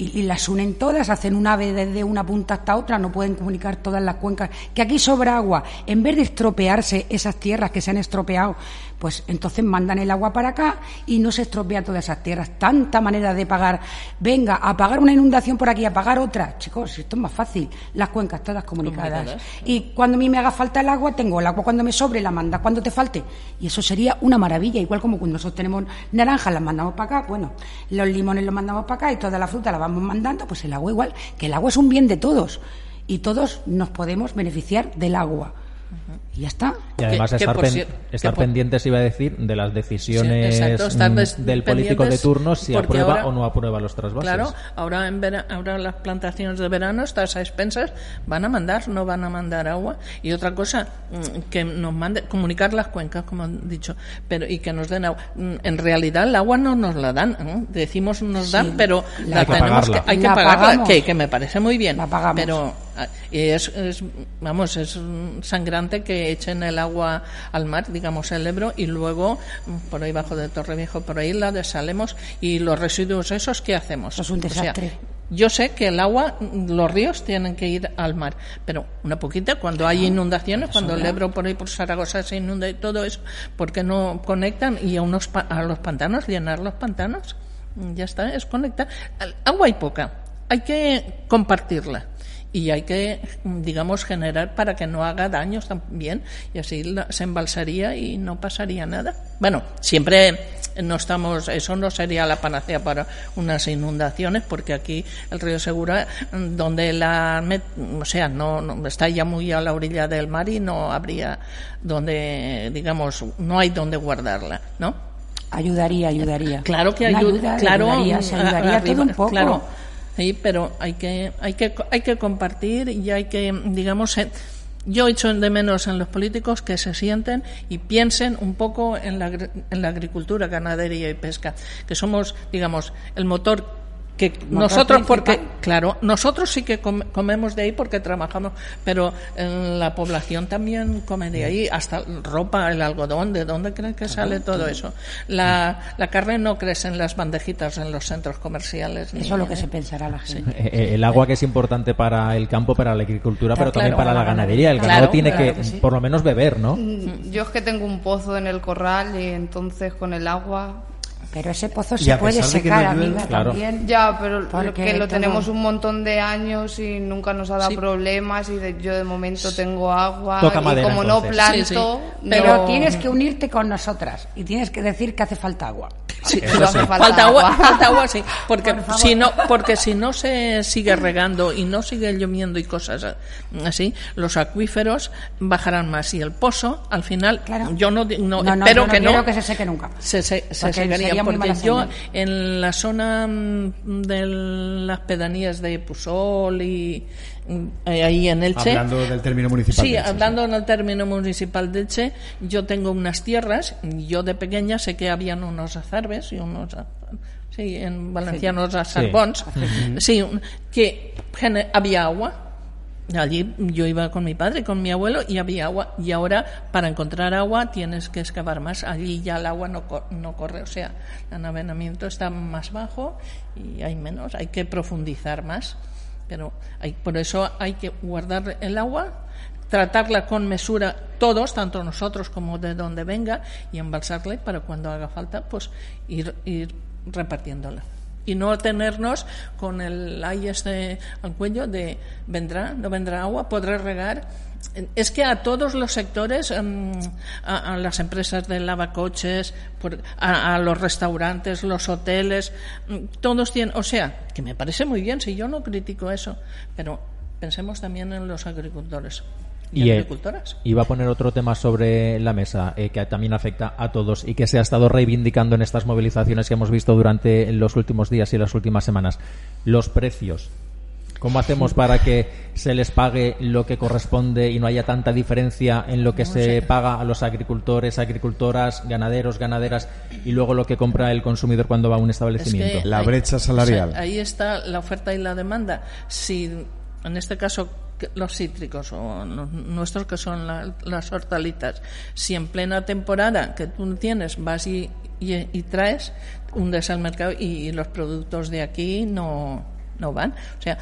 y, las unen todas, hacen una ave desde una punta hasta otra, no pueden comunicar todas las cuencas. Que aquí sobra agua, en vez de estropearse esas tierras que se han estropeado, pues entonces mandan el agua para acá y no se estropea todas esas tierras. Tanta manera de pagar, venga, a pagar una inundación por aquí, a pagar otra. Chicos, esto es más fácil, las cuencas todas comunicadas. Comunicadas. Y cuando a mí me haga falta el agua, tengo el agua cuando me sobre, la mandas cuando te falte. Y eso sería una maravilla, igual como cuando nosotros tenemos naranjas, las mandamos para acá, bueno, los limones los mandamos para acá y toda la fruta la vamos mandando, pues el agua igual, que el agua es un bien de todos y todos nos podemos beneficiar del agua. Y ya está. Y además Que- estar, por pen- cier- estar que por- pendientes, iba a decir, de las decisiones Sí, exacto, estar mm, des- del político de turno si aprueba ahora- o no aprueba los trasvases. Claro, ahora en vera- ahora las plantaciones de verano, estas a expensas, van a mandar, no van a mandar agua. Y otra cosa, mm, que nos mande, comunicar las cuencas, como han dicho, pero y que nos den agua. Mm, En realidad el agua no nos la dan, ¿no? decimos nos dan, Sí, pero la- la Hay que tenemos pagarla. que, hay que La pagarla, pagamos. que, que me parece muy bien. La pagamos. Pero ah, y es, es, vamos, es mm, que echen el agua al mar, digamos el Ebro, y luego mm, por ahí bajo de Torreviejo, por ahí la desalemos y los residuos esos, ¿qué hacemos? Es un O sea, desastre. yo sé que el agua, mm, los ríos tienen que ir al mar, pero una poquita, cuando hay inundaciones, cuando el Ebro por ahí por Zaragoza se inunda y todo eso, ¿por qué no conectan y a, unos a los pantanos, llenar los pantanos? Mm, Ya está, es conectar. Agua hay poca, hay que compartirla. Y hay que, digamos, generar para que no haga daños también. Y así se embalsaría y no pasaría nada. Bueno, siempre no estamos, eso no sería la panacea para unas inundaciones, porque aquí el río Segura, donde la, o sea, no, no- está ya muy a la orilla del mar y no habría donde, digamos, no hay donde guardarla, ¿no? Ayudaría, ayudaría. Claro que ayuda, claro, ayudaría, se ayudaría arriba, todo un poco. Claro, sí, pero hay que, hay que, hay que compartir y hay que, digamos, eh, yo echo de menos en los políticos que se sienten y piensen un poco en la, en la agricultura, ganadería y pesca, que somos, digamos, el motor que nosotros porque claro nosotros sí que com- comemos de ahí porque trabajamos pero eh, la población también come de ahí hasta ropa el algodón de dónde creen que sale todo eso la, la carne no crece en las bandejitas en los centros comerciales ni- Eso es lo que se pensará la gente. Eh, eh, el agua que es importante para el campo, para la agricultura, pero también claro, para la para la ganadería. El Claro, tiene claro que, que sí. por lo menos, beber, ¿no? Mm, Yo es que tengo un pozo en el corral y entonces con el agua. Pero ese pozo se puede secar, no llueve, amiga, claro. también. Ya, pero Porque que lo todo- tenemos un montón de años y nunca nos ha dado Sí. problemas y de- yo de momento tengo agua Toca y madera, como no planto, Sí, sí. no- Pero tienes que unirte con nosotras y tienes que decir que hace falta agua. Sí, falta, agua. falta agua, sí, porque si no, porque si no se sigue regando y no sigue lloviendo y cosas así, los acuíferos bajarán más y el pozo, al final, yo no, no, espero que no, que se seque nunca, se, se, secaría, porque yo en la zona mm, de las pedanías de Pusol y eh, ahí en Elche. Hablando del término municipal. Sí, hablando en el término municipal de Elche, yo tengo unas tierras, yo de pequeña sé que habían unos azarbes y unos sí, en valencianos azarbons, sí. que había agua. Allí yo iba con mi padre, con mi abuelo, y había agua. Y ahora, para encontrar agua, tienes que excavar más. Allí ya el agua no, no corre, o sea, el naveganamiento está más bajo y hay menos, hay que profundizar más. Pero hay, por eso hay que guardar el agua, tratarla con mesura todos, tanto nosotros como de donde venga, y embalsarla para cuando haga falta, pues ir repartiéndola y no tenernos con el ay este al cuello de vendrá, no vendrá agua, podré regar. Es que a todos los sectores, em, a, las empresas de lavacoches, a, a, los restaurantes, los hoteles, mm, todos tienen, o sea, que me parece muy bien, si yo no critico eso, pero pensemos también en los agricultores y, eh, iba a poner otro tema sobre la mesa eh, que también afecta a todos y que se ha estado reivindicando en estas movilizaciones que hemos visto durante los últimos días y las últimas semanas. Los precios. ¿Cómo hacemos para que se les pague lo que corresponde y no haya tanta diferencia en lo que se paga a los agricultores, agricultoras, ganaderos, ganaderas y luego lo que compra el consumidor cuando va a un establecimiento? la brecha salarial. ahí está la oferta y la demanda. Si en este caso los cítricos o nuestros que son las hortalizas, si en plena temporada que tú tienes vas y, y, traes, hundes al mercado y, los productos de aquí no, no van. O sea,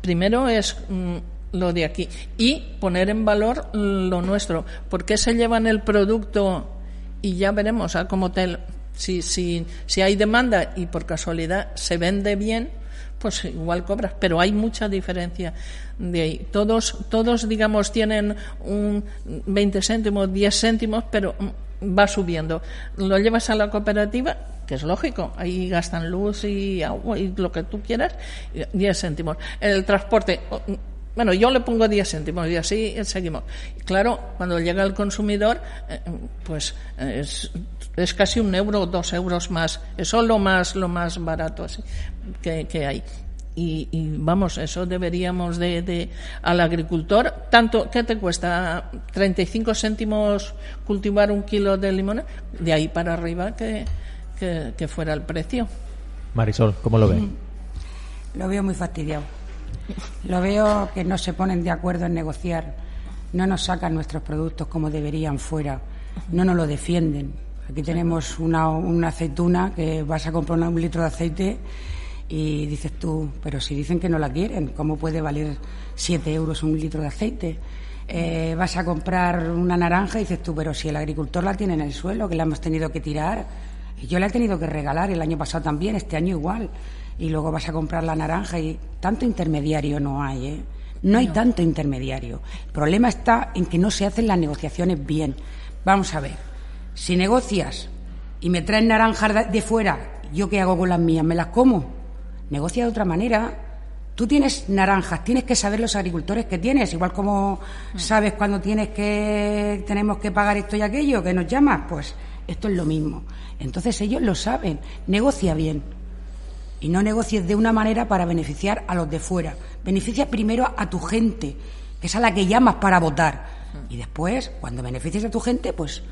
primero es mm, lo de aquí y poner en valor lo nuestro. ¿Por qué se llevan el producto y ya veremos a cómo te, si, si, si hay demanda y por casualidad se vende bien? Pues igual cobras, pero hay mucha diferencia de ahí. Todos, todos digamos, tienen un 20 céntimos, 10 céntimos, pero va subiendo. Lo llevas a la cooperativa, que es lógico, ahí gastan luz y agua y lo que tú quieras, 10 céntimos. El transporte, bueno, yo le pongo 10 céntimos y así seguimos. Claro, cuando llega el consumidor, eh, pues es, casi un euro o dos euros más. Eso es lo más, lo más barato que, que hay. Y, vamos, eso deberíamos de, de, al agricultor, tanto, ¿qué te cuesta? 35 céntimos cultivar un kilo de limón, de ahí para arriba que, que, fuera el precio. Marisol, ¿cómo lo ve? Mm. Lo veo muy fastidiado. Lo veo que no se ponen de acuerdo en negociar, no nos sacan nuestros productos como deberían fuera, no nos lo defienden Aquí tenemos una, una aceituna que vas a comprar un litro de aceite y dices tú, pero si dicen que no la quieren, ¿cómo puede valer 7 euros un litro de aceite? Eh, vas a comprar una naranja y dices tú, pero si el agricultor la tiene en el suelo, que la hemos tenido que tirar, yo la he tenido que regalar el año pasado también, este año igual, y luego vas a comprar la naranja y tanto intermediario no hay, ¿eh? No hay tanto intermediario. El problema está en que no se hacen las negociaciones bien. Vamos a ver. Si negocias y me traen naranjas de fuera, ¿yo qué hago con las mías? ¿Me las como? Negocia de otra manera. Tú tienes naranjas, tienes que saber los agricultores que tienes, igual como sabes cuando tienes que tenemos que pagar esto y aquello, que nos llamas, pues esto es lo mismo. Entonces ellos lo saben, negocia bien. Y no negocies de una manera para beneficiar a los de fuera. Beneficia primero a tu gente, que es a la que llamas para votar. Y después, cuando beneficies a tu gente, pues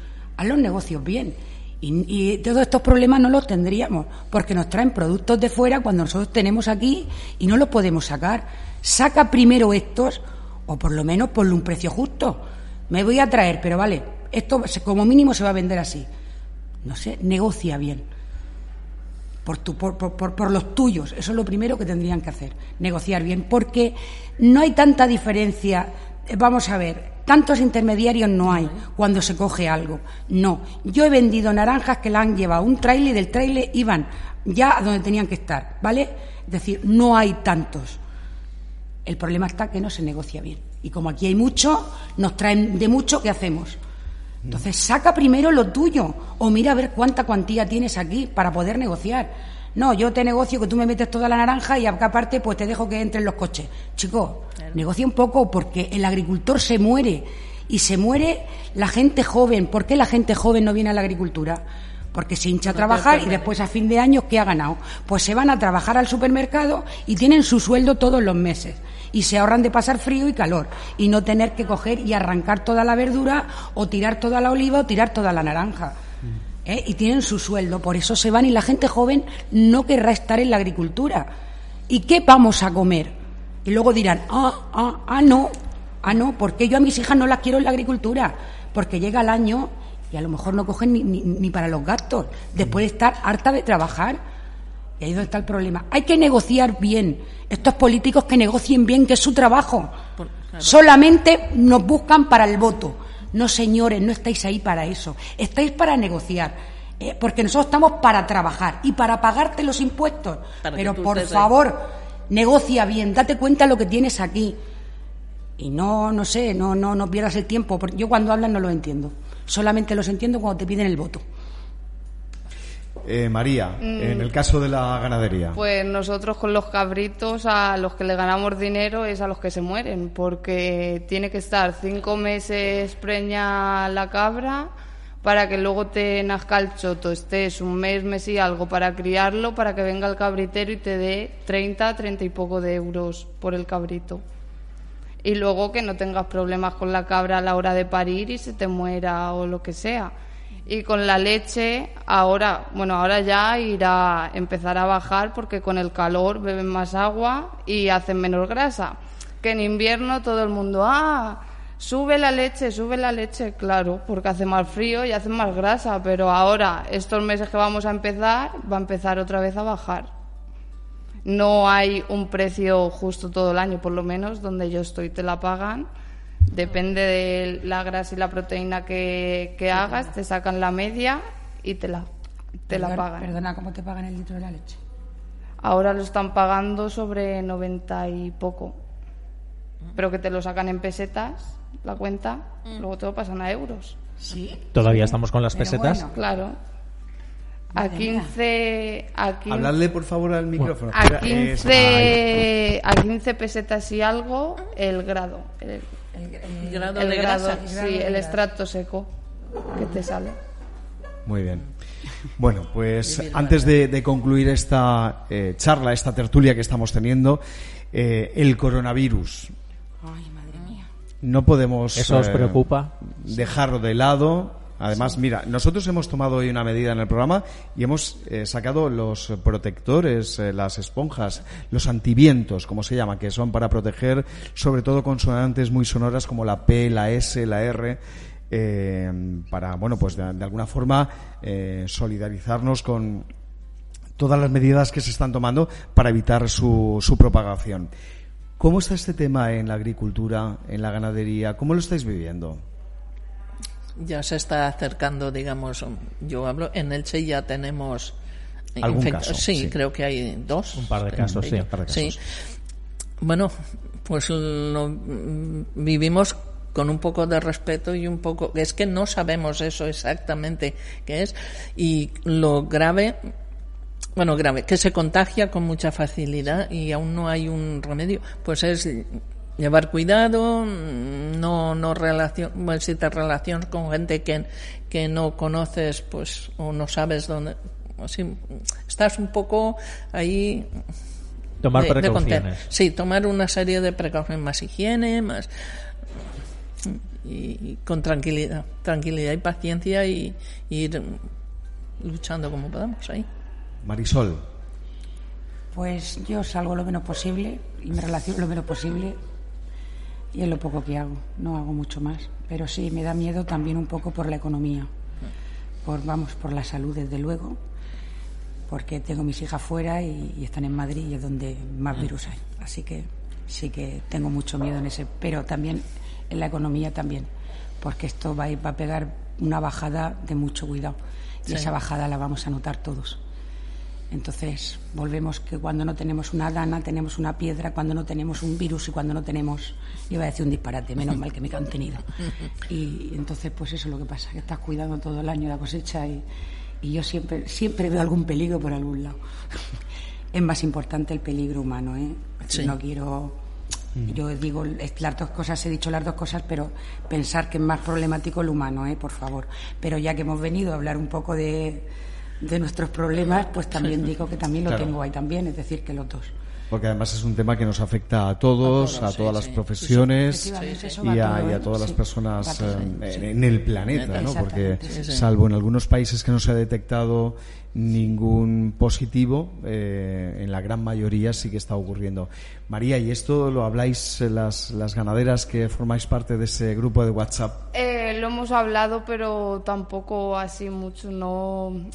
haz los negocios bien. Y, todos estos problemas no los tendríamos, porque nos traen productos de fuera cuando nosotros tenemos aquí y no los podemos sacar. Saca primero estos, o por lo menos ponle un precio justo. Me voy a traer, pero vale, esto como mínimo se va a vender así. No sé, negocia bien. Por, tu, por, por, por, los tuyos. Eso es lo primero que tendrían que hacer, negociar bien, porque no hay tanta diferencia. Vamos a ver, Tantos intermediarios no hay cuando se coge algo. No. Yo he vendido naranjas que la han llevado un trailer y del trailer iban ya a donde tenían que estar, ¿vale? Es decir, no hay tantos. El problema está que no se negocia bien. Y como aquí hay mucho, nos traen de mucho, ¿qué hacemos? Entonces, saca primero lo tuyo o mira a ver cuánta cuantía tienes aquí para poder negociar. No, yo te negocio que tú me metes toda la naranja y aparte pues te dejo que entren los coches. Chicos, negocia un poco porque el agricultor se muere y se muere la gente joven. ¿Por qué la gente joven no viene a la agricultura? Porque se hincha a trabajar y después a fin de año, ¿qué ha ganado? Pues se van a trabajar al supermercado y tienen su sueldo todos los meses. Y se ahorran de pasar frío y calor. Y no tener que coger y arrancar toda la verdura o tirar toda la oliva o tirar toda la naranja. ¿Eh? Y tienen su sueldo. Por eso se van y la gente joven no querrá estar en la agricultura. ¿Y qué vamos a comer? Y luego dirán, ah, ah, ah, no, ah, no, porque yo a mis hijas no las quiero en la agricultura. Porque llega el año y a lo mejor no cogen ni, ni, para los gastos, después de estar harta de trabajar. Y ahí es donde está el problema. Hay que negociar bien. Estos políticos que negocien bien, que es su trabajo. Solamente nos buscan para el voto. No, señores, no estáis ahí para eso. Estáis para negociar. Eh, porque nosotros estamos para trabajar y para pagarte los impuestos. Pero por favor, negocia bien, date cuenta de lo que tienes aquí. Y no, no sé, no, no, no pierdas el tiempo. Porque yo cuando hablan no lo entiendo solamente los entiendo cuando te piden el voto. Eh, María, en mm. el caso de la ganadería. Pues nosotros con los cabritos a los que le ganamos dinero es a los que se mueren, porque tiene que estar cinco meses preña la cabra para que luego te nazca el choto, estés un mes, mes y algo para criarlo, para que venga el cabritero y te dé 30, 30 y poco de euros por el cabrito y luego que no tengas problemas con la cabra a la hora de parir y se te muera o lo que sea. Y con la leche, ahora, bueno, ahora ya irá empezar a bajar porque con el calor beben más agua y hacen menos grasa. Que en invierno todo el mundo, ah, sube la leche, sube la leche, claro, porque hace más frío y hace más grasa, pero ahora, estos meses que vamos a empezar, va a empezar otra vez a bajar no hay un precio justo todo el año, por lo menos, donde yo estoy te la pagan. Depende de la grasa y la proteína que, hagas, te sacan la media y te la, te la pagan. Perdona, ¿cómo te pagan el litro de la leche? Ahora lo están pagando sobre 90 y poco. Pero que te lo sacan en pesetas, la cuenta, mm. luego te lo pasan a euros. ¿Sí? ¿Todavía estamos con las pesetas? Claro. A 15, a Habladle por favor al micrófono. A 15, a 15 pesetas y algo el grado. El, grado de grasa. Sí, el extracto seco que te sale. Muy bien. Bueno, pues antes de, concluir esta eh, charla, esta tertulia que estamos teniendo, eh, el coronavirus. No podemos. ¿Eso os eh, preocupa? Dejarlo de lado Además, mira, nosotros hemos tomado hoy una medida en el programa y hemos eh, sacado los protectores, eh, las esponjas, los antivientos, como se llama, que son para proteger sobre todo consonantes muy sonoras como la P, la S, la R. Eh, para, bueno, pues de, alguna forma solidarizarnos con todas las medidas que se están tomando para evitar su, su propagación. ¿Cómo está este tema en la agricultura, en la ganadería? ¿Cómo lo estáis viviendo? ya se está acercando, digamos, yo hablo, en Elche ya tenemos... ¿Algún caso? Sí, creo que hay dos. Un par de casos, sí. sí. Bueno, pues vivimos con un poco de respeto y un poco... Es que no sabemos eso exactamente qué es. Y lo grave bueno, grave, que se contagia con mucha facilidad y aún no hay un remedio, pues es llevar cuidado, no, no relación, si te relacionas con gente que, que no conoces, pues, o no sabes dónde, así, estás un poco ahí. Tomar precauciones. sí, tomar una serie de precauciones, más higiene, más. Y, con tranquilidad, tranquilidad y paciencia y, ir luchando como podamos ahí. Marisol. Pues yo salgo lo menos posible y me relaciono lo menos posible y es lo poco que hago, no hago mucho más. Pero sí, me da miedo también un poco por la economía, por, vamos, por la salud desde luego, porque tengo mis hijas fuera y, están en Madrid y es donde más mm. virus hay. Así que sí que tengo mucho miedo en ese, pero también en la economía también, porque esto va a, va a pegar una bajada de mucho cuidado y esa bajada la vamos a notar todos. Entonces, volvemos que cuando no tenemos una dana, tenemos una piedra, cuando no tenemos un virus y cuando no tenemos, iba a decir un disparate, menos mal que me he contenido. Y entonces, pues eso es lo que pasa, que estás cuidando todo el año la cosecha y, y yo siempre, siempre veo algún peligro por algún lado. es más importante el peligro humano, ¿eh? No quiero yo digo las dos cosas, he dicho las dos cosas, pero pensar que es más problemático el humano, ¿eh? por favor. Pero ya que hemos venido a hablar un poco de, de nuestros problemas, pues también digo que también lo tengo ahí también, es decir, que los dos. Porque además es un tema que nos afecta a todos, a, todas las profesiones y, a, todas las personas eh, en, el planeta, ¿no? Porque salvo en algunos países que no se ha detectado ningún positivo, eh, en la gran mayoría sí que está ocurriendo. María, ¿y esto lo habláis las, las ganaderas que formáis parte de ese grupo de WhatsApp? Eh, lo hemos hablado, pero tampoco así mucho, no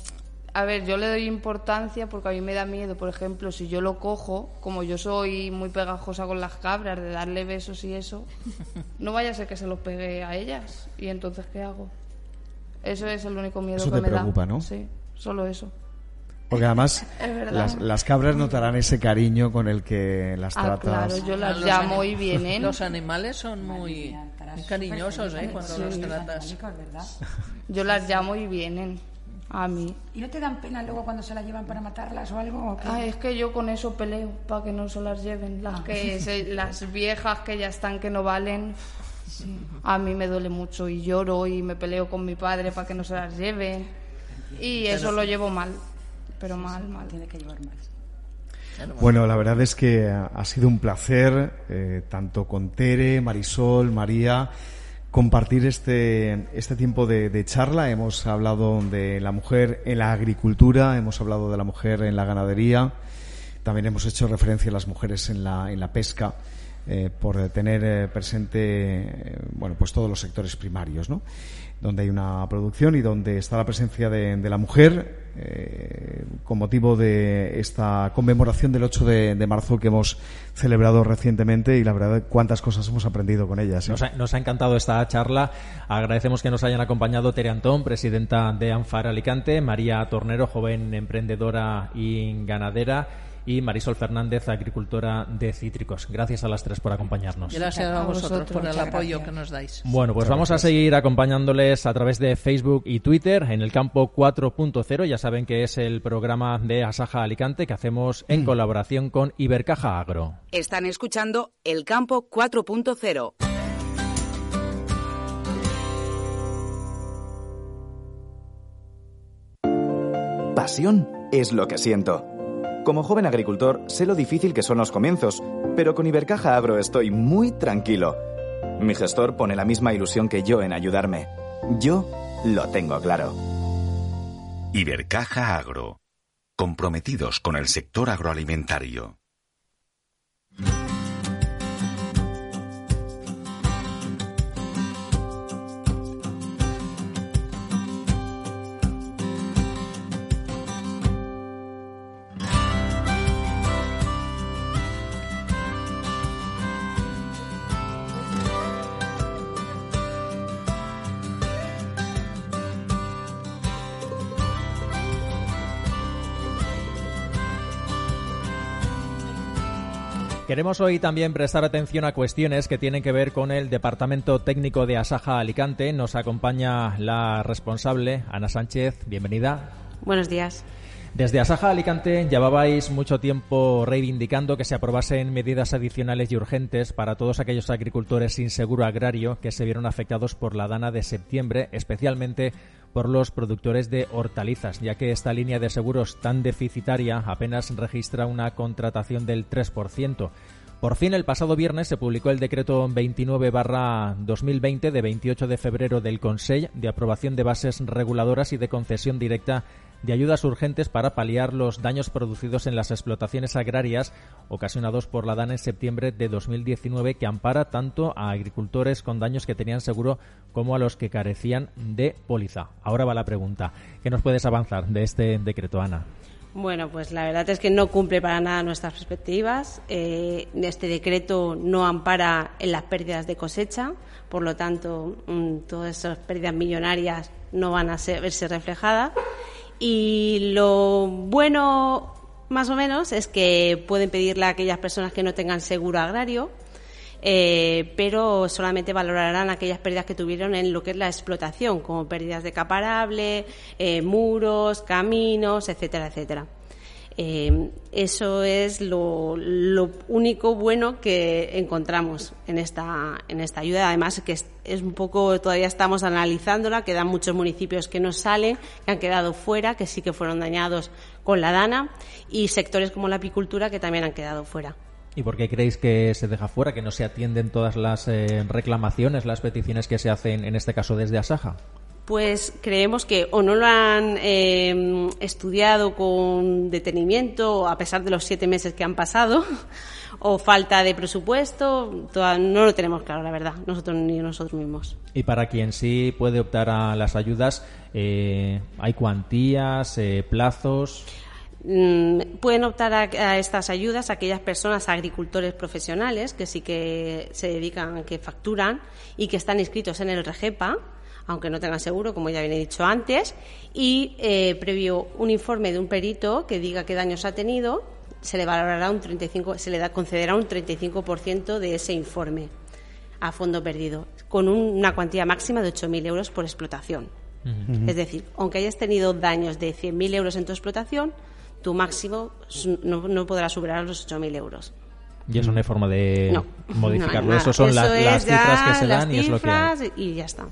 a ver, yo le doy importancia porque a mí me da miedo, por ejemplo, si yo lo cojo, como yo soy muy pegajosa con las cabras, de darle besos y eso, no vaya a ser que se los pegue a ellas. ¿Y entonces qué hago? Eso es el único miedo que me preocupa, ¿no? Sí, solo eso. Porque además las, cabras notarán ese cariño con el que las ah, tratas. Claro, yo las llamo y vienen. Los animales son muy, cariñosos ¿eh? cuando los tratas. Yo las llamo y vienen. A mí. ¿Y no te dan pena luego cuando se las llevan para matarlas o algo? Ah, es que yo con eso peleo para que no se las lleven. Las, que las viejas que ya están que no valen. A mí me duele mucho y lloro y me peleo con mi padre para que no se las lleven. Y eso lo llevo mal. Pero mal, mal. Tiene que llevar mal. Bueno, la verdad es que ha sido un placer, eh, tanto con Tere, Marisol, María compartir este, este tiempo de, charla. Hemos hablado de la mujer en la agricultura, hemos hablado de la mujer en la ganadería, también hemos hecho referencia a las mujeres en la, en la pesca. Eh, por tener eh, presente eh, bueno pues todos los sectores primarios ¿no? Donde hay una producción y donde está la presencia de, la mujer eh, con motivo de esta conmemoración del 8 de, marzo que hemos celebrado recientemente y la verdad cuántas cosas hemos aprendido con ellas. ¿eh? Nos, ha, encantado esta charla. Agradecemos que nos hayan acompañado Tere Antón, presidenta de ANFAR Alicante, María Tornero, joven emprendedora y ganadera y Marisol Fernández, agricultora de cítricos. Gracias a las tres por acompañarnos. Gracias a vosotros por el apoyo que nos dais. Bueno, pues vamos a seguir acompañándoles a través de Facebook y Twitter en el campo 4.0. Ya saben que es el programa de Asaja Alicante que hacemos en mm. colaboración con Ibercaja Agro. Están escuchando el campo 4.0. Pasión es lo que siento como joven agricultor, sé lo difícil que son los comienzos, pero con Ibercaja Agro estoy muy tranquilo. Mi gestor pone la misma ilusión que yo en ayudarme. Yo lo tengo claro. Ibercaja Agro. Comprometidos con el sector agroalimentario. Queremos hoy también prestar atención a cuestiones que tienen que ver con el Departamento Técnico de Asaja Alicante. Nos acompaña la responsable, Ana Sánchez. Bienvenida. Buenos días. Desde Asaja Alicante llevabais mucho tiempo reivindicando que se aprobasen medidas adicionales y urgentes para todos aquellos agricultores sin seguro agrario que se vieron afectados por la dana de septiembre, especialmente por los productores de hortalizas, ya que esta línea de seguros tan deficitaria apenas registra una contratación del 3%. Por fin, el pasado viernes se publicó el decreto 29-2020 de 28 de febrero del Consejo de aprobación de bases reguladoras y de concesión directa de ayudas urgentes para paliar los daños producidos en las explotaciones agrarias ocasionados por la DAN en septiembre de 2019 que ampara tanto a agricultores con daños que tenían seguro como a los que carecían de póliza. Ahora va la pregunta. ¿Qué nos puedes avanzar de este decreto, Ana? Bueno, pues la verdad es que no cumple para nada nuestras perspectivas. Eh, este decreto no ampara en las pérdidas de cosecha, por lo tanto, mm, todas esas pérdidas millonarias no van a verse reflejadas Y lo bueno, más o menos, es que pueden pedirle a aquellas personas que no tengan seguro agrario, eh, pero solamente valorarán aquellas pérdidas que tuvieron en lo que es la explotación, como pérdidas de caparable, eh, muros, caminos, etcétera, etcétera. Eh, eso es lo, único bueno que encontramos en esta, en esta ayuda. Además, que es, un poco, todavía estamos analizándola, quedan muchos municipios que no salen, que han quedado fuera, que sí que fueron dañados con la DANA, y sectores como la apicultura que también han quedado fuera. ¿Y por qué creéis que se deja fuera, que no se atienden todas las eh, reclamaciones, las peticiones que se hacen, en este caso desde Asaja? Pues creemos que o no lo han em, estudiado con detenimiento a pesar de los siete meses que han pasado o falta de presupuesto, no lo tenemos claro, la verdad, nosotros ni nosotros mismos. Y para quien sí puede optar a las ayudas, eh, ¿hay cuantías, eh, plazos? Mm, pueden optar a, estas ayudas aquellas personas, agricultores profesionales, que sí que se dedican, que facturan y que están inscritos en el REGEPA, aunque no tengan seguro, como ya había dicho antes, y eh, previo un informe de un perito que diga qué daños ha tenido, se le valorará un 35, se le da, concederá un 35% de ese informe a fondo perdido, con una cuantía máxima de 8.000 euros por explotación. Es decir, aunque hayas tenido daños de 100.000 euros en tu explotación, tu máximo no, podrá superar los 8.000 euros. Y eso no hay forma de modificarlo. eso son las, cifras que se dan y es lo que Y ya está.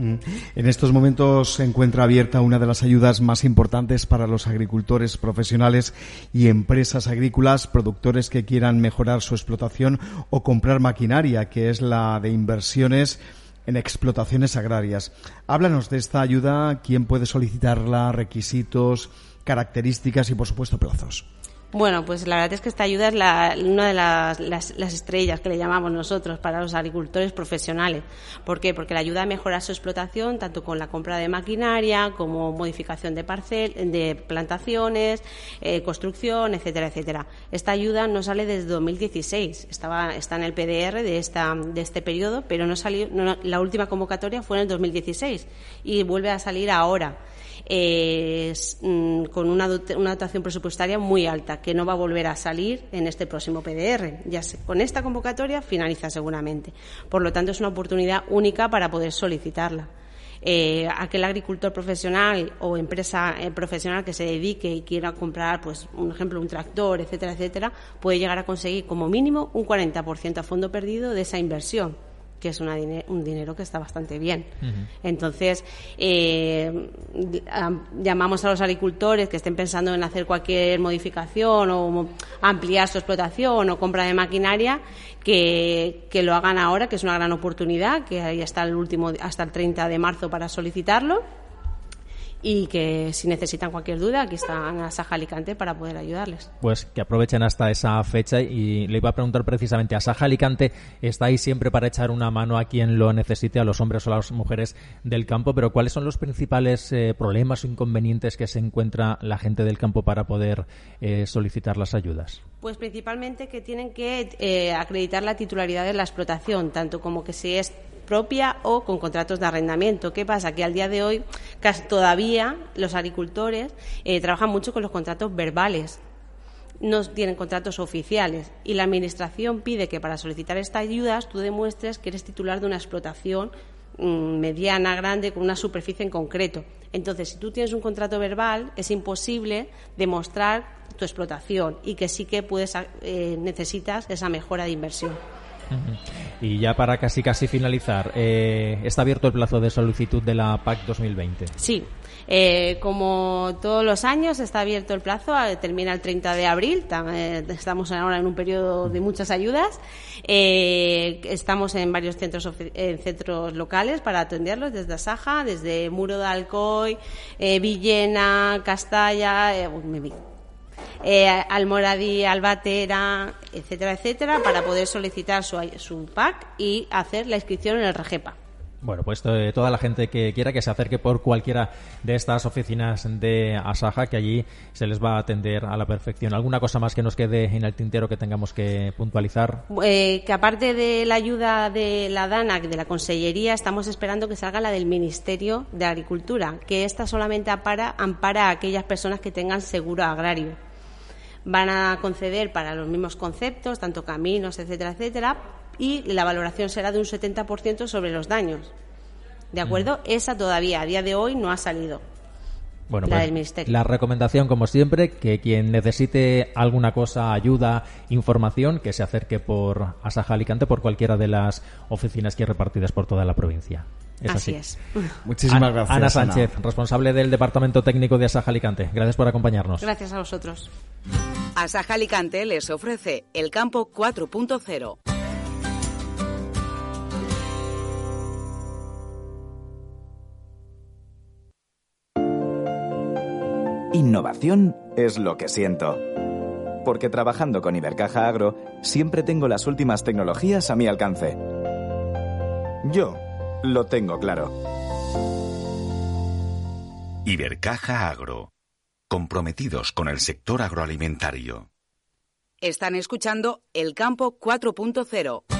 Mm. En estos momentos se encuentra abierta una de las ayudas más importantes para los agricultores profesionales y empresas agrícolas, productores que quieran mejorar su explotación o comprar maquinaria, que es la de inversiones en explotaciones agrarias. Háblanos de esta ayuda, quién puede solicitarla, requisitos, características y, por supuesto, plazos. Bueno, pues la verdad es que esta ayuda es una de las, las, estrellas que le llamamos nosotros para los agricultores profesionales. ¿Por qué? Porque la ayuda a mejorar su explotación, tanto con la compra de maquinaria como modificación de parcel, de plantaciones, eh, construcción, etcétera, etcétera. Esta ayuda no sale desde 2016. Estaba, está en el PDR de, esta, de este periodo, pero no salió, la última convocatoria fue en el 2016 y vuelve a salir ahora mm, con una, una, dotación presupuestaria muy alta, que no va a volver a salir en este próximo PDR. Ya con esta convocatoria finaliza seguramente. Por lo tanto, es una oportunidad única para poder solicitarla. Eh, aquel agricultor profesional o empresa eh, profesional que se dedique y quiera comprar, pues, un ejemplo, un tractor, etcétera, etcétera, puede llegar a conseguir como mínimo un 40% a fondo perdido de esa inversión que es un dinero que está bastante bien. Entonces, eh, llamamos a los agricultores que estén pensando en hacer cualquier modificación o ampliar su explotación o compra de maquinaria, que, que lo hagan ahora, que es una gran oportunidad, que ahí está el último, hasta el 30 de marzo para solicitarlo y que si necesitan cualquier duda, aquí está la Saja Alicante para poder ayudarles. Pues que aprovechen hasta esa fecha y le iba a preguntar precisamente a Saja Alicante, está ahí siempre para echar una mano a quien lo necesite, a los hombres o a las mujeres del campo, pero ¿cuáles son los principales eh, problemas o inconvenientes que se encuentra la gente del campo para poder eh, solicitar las ayudas? Pues principalmente que tienen que eh, acreditar la titularidad de la explotación, tanto como que si es propia o con contratos de arrendamiento. ¿Qué pasa? Que al día de hoy casi todavía los agricultores eh, trabajan mucho con los contratos verbales no tienen contratos oficiales y la Administración pide que para solicitar estas ayudas tú demuestres que eres titular de una explotación mm, mediana, grande, con una superficie en concreto. Entonces, si tú tienes un contrato verbal, es imposible demostrar tu explotación y que sí que puedes, eh, necesitas esa mejora de inversión. Y ya para casi casi finalizar, eh, ¿está abierto el plazo de solicitud de la PAC 2020? Sí, eh, como todos los años está abierto el plazo, eh, termina el 30 de abril, estamos ahora en un periodo de muchas ayudas, estamos en varios centros, centros locales para atenderlos, desde Asaja, desde Muro de Alcoy, Villena, Castalla, eh, Almoradí, Albatera, etcétera, etcétera, para poder solicitar su, su PAC y hacer la inscripción en el REGEPA. Bueno, pues eh, toda la gente que quiera que se acerque por cualquiera de estas oficinas de Asaja, que allí se les va a atender a la perfección. ¿Alguna cosa más que nos quede en el tintero que tengamos que puntualizar? Eh, que aparte de la ayuda de la DANAC, de la Consellería, estamos esperando que salga la del Ministerio de Agricultura, que esta solamente ampara a aquellas personas que tengan seguro agrario. Van a conceder para los mismos conceptos, tanto caminos, etcétera, etcétera, y la valoración será de un 70% sobre los daños. ¿De acuerdo? Esa todavía a día de hoy no ha salido. Bueno, la, pues, la recomendación, como siempre, que quien necesite alguna cosa, ayuda, información, que se acerque por Asaja Alicante, por cualquiera de las oficinas que hay repartidas por toda la provincia. Así, es. Muchísimas gracias. Ana Sánchez, responsable del Departamento Técnico de Asaja Alicante. Gracias por acompañarnos. Gracias a vosotros. Asaja Alicante les ofrece el campo 4.0 Innovación es lo que siento. Porque trabajando con Ibercaja Agro, siempre tengo las últimas tecnologías a mi alcance. Yo lo tengo claro. Ibercaja Agro. Comprometidos con el sector agroalimentario. Están escuchando El Campo 4.0.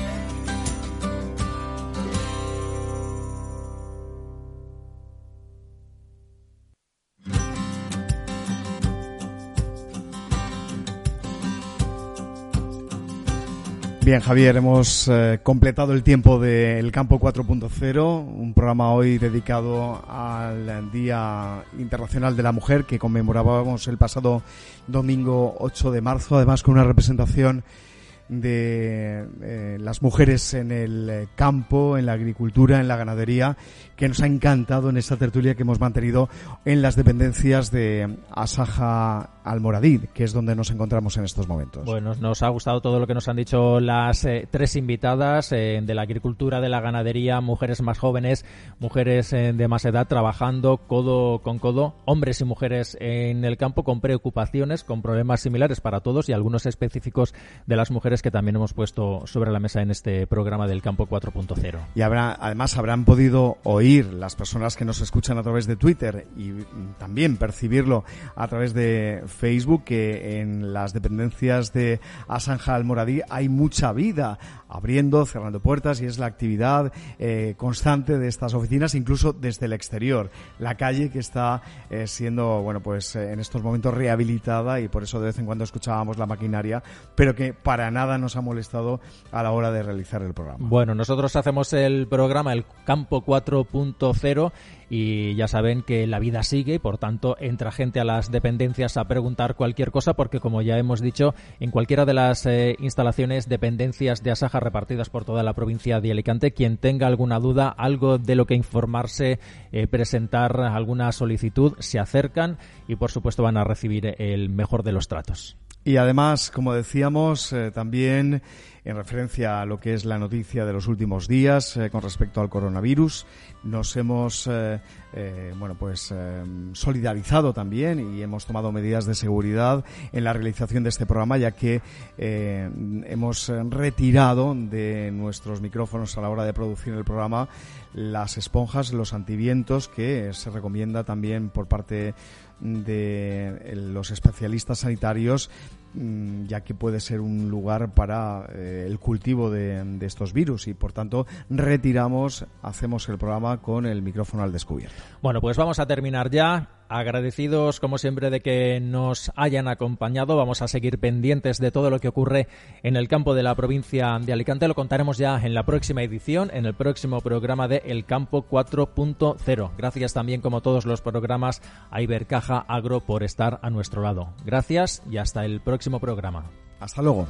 Bien, Javier, hemos eh, completado el tiempo del Campo 4.0, un programa hoy dedicado al Día Internacional de la Mujer que conmemorábamos el pasado domingo 8 de marzo, además con una representación de eh, las mujeres en el campo, en la agricultura, en la ganadería, que nos ha encantado en esta tertulia que hemos mantenido en las dependencias de Asaja Almoradí, que es donde nos encontramos en estos momentos. Bueno, nos ha gustado todo lo que nos han dicho las eh, tres invitadas de la agricultura, de la ganadería, mujeres más jóvenes, mujeres de más edad, trabajando codo con codo, hombres y mujeres en el campo con preocupaciones, con problemas similares para todos y algunos específicos de las mujeres que también hemos puesto sobre la mesa en este programa del Campo 4.0. Y habrá, además habrán podido oír las personas que nos escuchan a través de Twitter y también percibirlo a través de Facebook que en las dependencias de Asanja Almoradí hay mucha vida, abriendo, cerrando puertas y es la actividad eh, constante de estas oficinas, incluso desde el exterior. La calle que está eh, siendo, bueno, pues eh, en estos momentos rehabilitada y por eso de vez en cuando escuchábamos la maquinaria, pero que para nada nos ha molestado a la hora de realizar el programa. Bueno, nosotros hacemos el programa El Campo 4.0 y ya saben que la vida sigue y por tanto entra gente a las dependencias a preguntar cualquier cosa porque como ya hemos dicho en cualquiera de las instalaciones dependencias de Asaja repartidas por toda la provincia de Alicante quien tenga alguna duda algo de lo que informarse eh, presentar alguna solicitud se acercan y por supuesto van a recibir el mejor de los tratos. Y además, como decíamos, eh, también en referencia a lo que es la noticia de los últimos días eh, con respecto al coronavirus, nos hemos eh, bueno pues solidarizado también y hemos tomado medidas de seguridad en la realización de este programa, ya que hemos retirado de nuestros micrófonos a la hora de producir el programa las esponjas, los antivientos que se recomienda también por parte de los especialistas sanitarios Mm, ya que puede ser un lugar para eh, el cultivo de, de, estos virus y por tanto retiramos, hacemos el programa con el micrófono al descubierto. Bueno, pues vamos a terminar ya. Agradecidos, como siempre, de que nos hayan acompañado. Vamos a seguir pendientes de todo lo que ocurre en el campo de la provincia de Alicante. Lo contaremos ya en la próxima edición, en el próximo programa de El Campo 4.0. Gracias también, como todos los programas, a Ibercaja Agro por estar a nuestro lado. Gracias y hasta el próximo programa. Hasta luego.